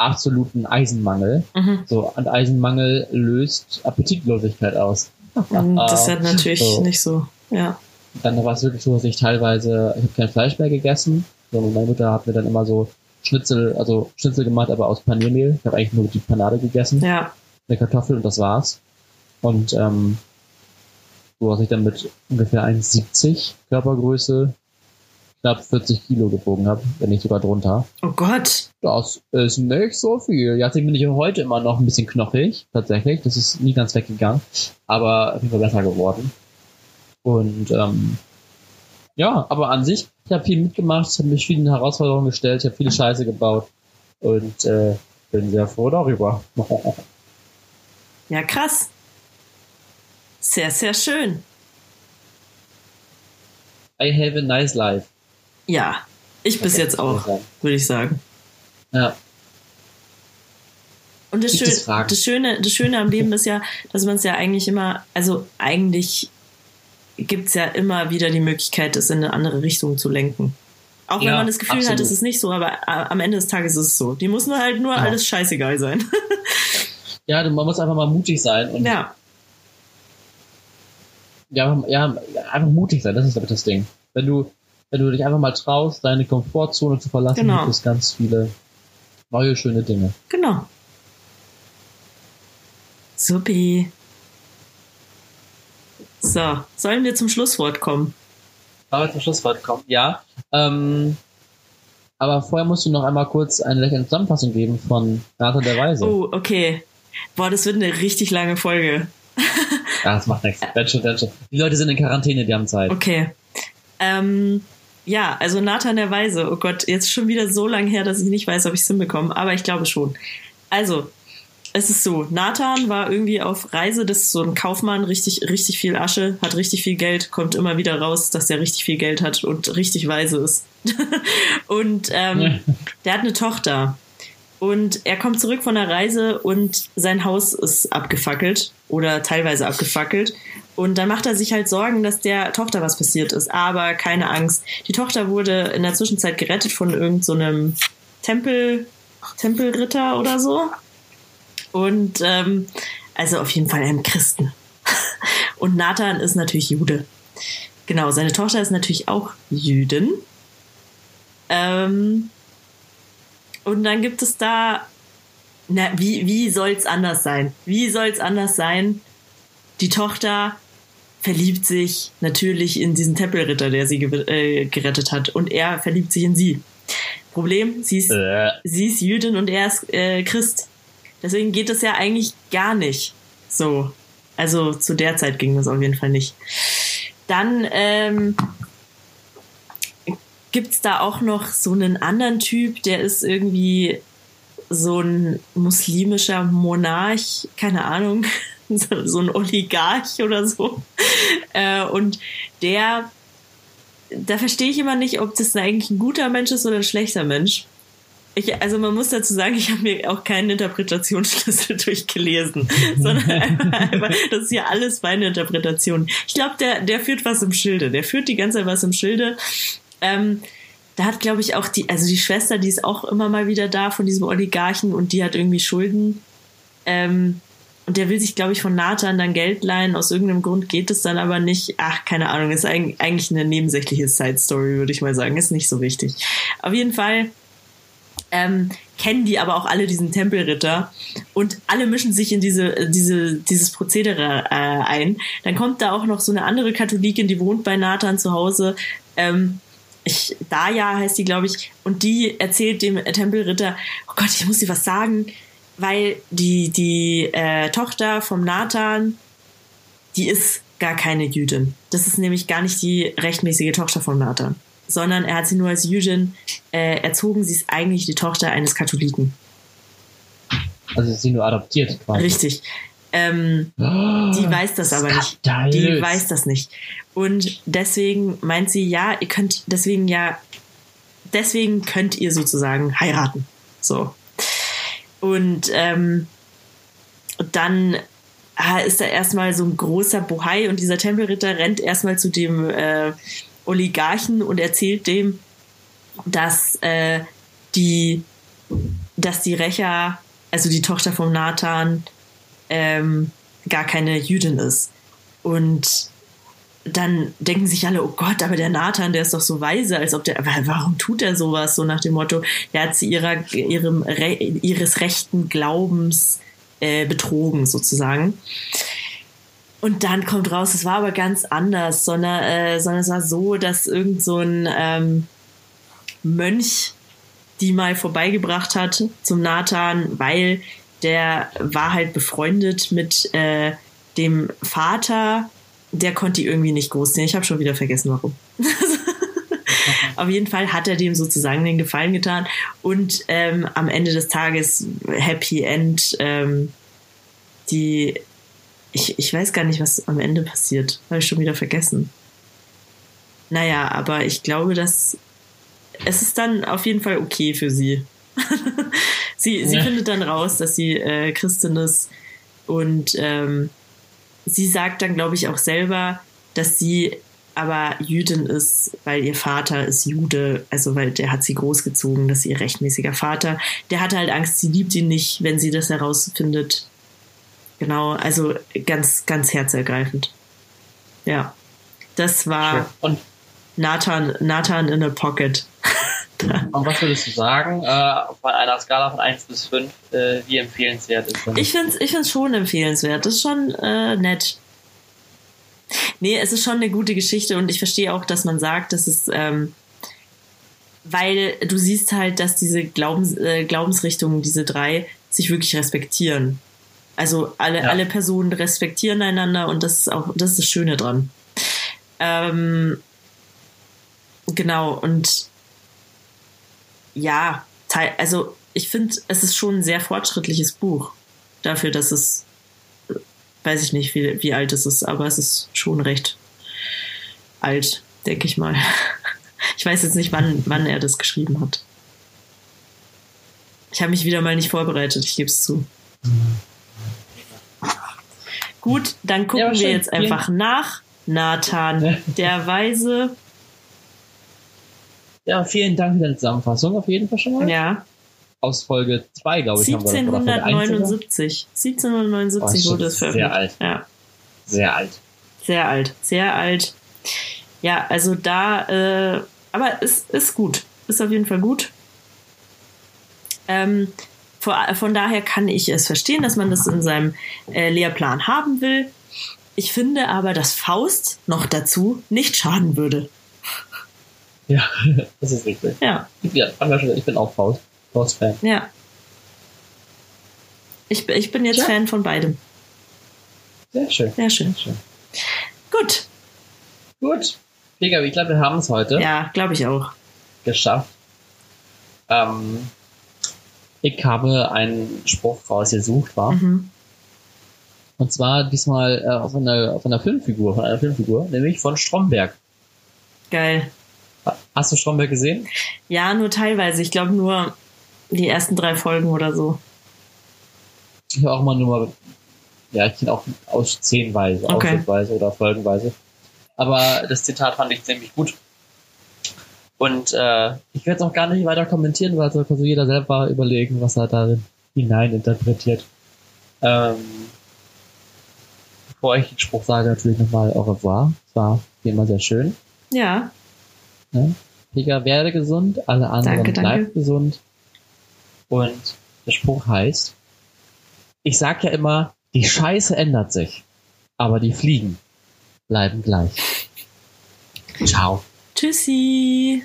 absoluten Eisenmangel. Mhm. So, und Eisenmangel löst Appetitlosigkeit aus. Und das ist halt natürlich So. nicht so. Ja. Dann war es wirklich so, dass ich teilweise, ich habe kein Fleisch mehr gegessen, sondern meine Mutter hat mir dann immer so Schnitzel, also Schnitzel gemacht, aber aus Paniermehl. Ich habe eigentlich nur die Panade gegessen, Ja. eine Kartoffel und das war's. Und ähm, so was ich dann mit ungefähr 1,70 Körpergröße knapp 40 Kilo gewogen habe, wenn nicht sogar drunter. Oh Gott. Das ist nicht so viel. Ja, deswegen bin ich heute immer noch ein bisschen knochig, tatsächlich. Das ist nie ganz weggegangen, aber auf jeden Fall besser geworden. Und ähm, ja, aber an sich, ich habe viel mitgemacht, ich habe mich vielen Herausforderungen gestellt, ich habe viele Scheiße gebaut und äh, bin sehr froh darüber. Ja, krass. Sehr, sehr schön. I have a nice life. Ja. Ich bis jetzt auch, würde ich sagen. Ja, Und das, Schön, das, Schöne, das Schöne am Leben ist ja, dass man es ja eigentlich immer, also eigentlich gibt es ja immer wieder die Möglichkeit, es in eine andere Richtung zu lenken. Auch wenn Ja, man das Gefühl hat, absolut. es ist nicht so, aber am Ende des Tages ist es so. Die muss nur halt nur Ja. alles scheißegal sein. [LAUGHS] ja, man muss einfach mal mutig sein und ja, ja, ja, einfach mutig sein, das ist damit das Ding. Wenn du, wenn du dich einfach mal traust, deine Komfortzone zu verlassen, Genau. gibt es ganz viele neue schöne Dinge. genau. Supi. So, sollen wir zum Schlusswort kommen? Aber wir zum Schlusswort kommen. Ja. Ähm, aber vorher musst du noch einmal kurz eine lächelnde Zusammenfassung geben von Nathan der Weise. Oh, okay. Boah, das wird eine richtig lange Folge. Ja, das macht nichts. Schon, schon. Die Leute sind in Quarantäne, die haben Zeit. Okay. Ähm, ja, also Nathan der Weise. Oh Gott, jetzt schon wieder so lang her, dass ich nicht weiß, ob ich es hinbekomme, aber ich glaube schon. Also, es ist so, Nathan war irgendwie auf Reise, das ist so ein Kaufmann, richtig, richtig viel Asche, hat richtig viel Geld, kommt immer wieder raus, dass er richtig viel Geld hat und richtig weise ist. [LAUGHS] und ähm, der hat eine Tochter. Und er kommt zurück von der Reise und sein Haus ist abgefackelt oder teilweise abgefackelt. Und dann macht er sich halt Sorgen, dass der Tochter was passiert ist. Aber keine Angst. Die Tochter wurde in der Zwischenzeit gerettet von irgendeinem so Tempel, Tempelritter oder so. Und ähm, also auf jeden Fall einem Christen. [LAUGHS] Und Nathan ist natürlich Jude. Genau, seine Tochter ist natürlich auch Jüdin. Ähm, und dann gibt es da, na, wie, wie soll's anders sein? Wie soll's anders sein? Die Tochter verliebt sich natürlich in diesen Tempelritter, der sie äh, gerettet hat. Und er verliebt sich in sie. Problem, sie ist, Äh, sie ist Jüdin und er ist äh, Christ. Deswegen geht das ja eigentlich gar nicht so. Also zu der Zeit ging das auf jeden Fall nicht. Dann ähm, gibt's da auch noch so einen anderen Typ, der ist irgendwie so ein muslimischer Monarch, keine Ahnung, [LAUGHS] [LAUGHS] so ein Oligarch oder so. Äh, und der, da verstehe ich immer nicht, ob das eigentlich ein guter Mensch ist oder ein schlechter Mensch. Ich, also man muss dazu sagen, ich habe mir auch keinen Interpretationsschlüssel [LAUGHS] durchgelesen, [LAUGHS] sondern einfach, einfach, das ist ja alles meine Interpretation. Ich glaube, der, der führt was im Schilde. Der führt die ganze Zeit was im Schilde. Ähm, da hat, glaube ich, auch die, also die Schwester, die ist auch immer mal wieder da von diesem Oligarchen und die hat irgendwie Schulden. Ähm, und der will sich, glaube ich, von Nathan dann Geld leihen. Aus irgendeinem Grund geht es dann aber nicht. Ach, keine Ahnung. Ist eig- eigentlich eine nebensächliche Side-Story, würde ich mal sagen. Ist nicht so wichtig. Auf jeden Fall ähm, kennen die aber auch alle diesen Tempelritter und alle mischen sich in diese, diese, dieses Prozedere äh, ein. Dann kommt da auch noch so eine andere Katholikin, die wohnt bei Nathan zu Hause. Ähm, ich, Daya heißt die, glaube ich, und die erzählt dem Tempelritter, oh Gott, ich muss dir was sagen, weil die, die äh, Tochter vom Nathan, die ist gar keine Jüdin. Das ist nämlich gar nicht die rechtmäßige Tochter von Nathan, sondern er hat sie nur als Jüdin äh, erzogen. Sie ist eigentlich die Tochter eines Katholiken. also ist sie nur adoptiert quasi. Richtig. Ähm, Die die weiß das aber nicht. Die weiß das nicht. Und deswegen meint sie, ja, ihr könnt deswegen ja, deswegen könnt ihr sozusagen heiraten. So. Und ähm, dann ist da erstmal so ein großer Bohai und dieser Tempelritter rennt erstmal zu dem äh, Oligarchen und erzählt dem, dass äh, die, dass die Rächer, also die Tochter von Nathan, ähm, gar keine Jüdin ist. Und dann denken sich alle, oh Gott, aber der Nathan, der ist doch so weise, als ob der, warum tut er sowas? So nach dem Motto, der hat sie ihrer, ihrem, ihres rechten Glaubens äh, betrogen, sozusagen. Und dann kommt raus, es war aber ganz anders, sondern, äh, sondern es war so, dass irgend so ein ähm, Mönch die mal vorbeigebracht hat zum Nathan, weil der war halt befreundet mit äh, dem Vater, der konnte die irgendwie nicht großziehen. Ich habe schon wieder vergessen, warum. [LAUGHS] Auf jeden Fall hat er dem sozusagen den Gefallen getan und ähm, am Ende des Tages Happy End. Ähm, die, ich, ich weiß gar nicht, was am Ende passiert. Habe ich schon wieder vergessen. Naja, aber ich glaube, dass es ist dann auf jeden Fall okay für sie. [LAUGHS] sie sie ja. findet dann raus, dass sie äh, Christin ist und ähm, sie sagt dann, glaube ich, auch selber, dass sie aber Jüdin ist, weil ihr Vater ist Jude, also weil der hat sie großgezogen, das ist ihr rechtmäßiger Vater. Der hatte halt Angst, sie liebt ihn nicht, wenn sie das herausfindet. Genau, also ganz, ganz herzergreifend. Ja, das war und Nathan, Nathan in a Pocket. Und was würdest du sagen, äh, bei einer Skala von 1 bis 5, äh, wie empfehlenswert ist das? Ich finde es ich find's schon empfehlenswert. Das ist schon äh, nett. Nee, es ist schon eine gute Geschichte und ich verstehe auch, dass man sagt, dass es, ähm, weil du siehst halt, dass diese Glaubens, äh, Glaubensrichtungen, diese drei, sich wirklich respektieren. Also alle, ja. alle Personen respektieren einander und das ist auch, das ist das Schöne dran. Ähm, genau, und ja, also ich finde, es ist schon ein sehr fortschrittliches Buch. Dafür, dass es, weiß ich nicht, wie, wie alt es ist, aber es ist schon recht alt, denke ich mal. [LAUGHS] Ich weiß jetzt nicht, wann, wann er das geschrieben hat. Ich habe mich wieder mal nicht vorbereitet, ich gebe es zu. Gut, dann gucken ja, wir jetzt einfach nach. Nathan, der Weise. Ja, vielen Dank für deine Zusammenfassung auf jeden Fall schon mal. Ja. Aus Folge 2, glaube ich. 1779. 1779 wurde es veröffentlicht. Sehr alt. Ja. Sehr alt. Sehr alt. Sehr alt. Ja, also da, äh, aber es ist gut. Ist auf jeden Fall gut. Ähm, von, von daher kann ich es verstehen, dass man das in seinem äh, Lehrplan haben will. Ich finde aber, dass Faust noch dazu nicht schaden würde. Ja, [LAUGHS] das ist richtig. Ja. ja ich bin auch Faust. Faust-Fan. Ja. Ich, ich bin jetzt ja. Fan von beidem. Sehr schön. Sehr schön. Sehr schön. Gut. Gut. Digga, ich glaube, wir haben es heute. Ja, glaube ich auch. Geschafft. Ähm, ich habe einen Spruch rausgesucht, war. Mhm. Und zwar diesmal äh, von, einer, von einer Filmfigur, von einer Filmfigur, nämlich von Stromberg. Geil. Hast du Stromberg gesehen? Ja, nur teilweise. Ich glaube nur die ersten drei Folgen oder so. Ich auch mal nur, ja, ich kenne auch aus zehnweise, okay. ausschnittweise oder folgenweise. Aber das Zitat fand ich ziemlich gut. Und äh, ich werde es auch gar nicht weiter kommentieren, weil so kann jeder selber überlegen, was er darin hinein interpretiert. Ähm, bevor ich den Spruch sage, natürlich nochmal au revoir. Es war wie immer sehr schön. Ja. Ne? Pika, werde gesund, alle anderen danke, danke. bleibt gesund. Und der Spruch heißt, ich sag ja immer, die Scheiße ändert sich, aber die Fliegen bleiben gleich. Ciao. Tschüssi.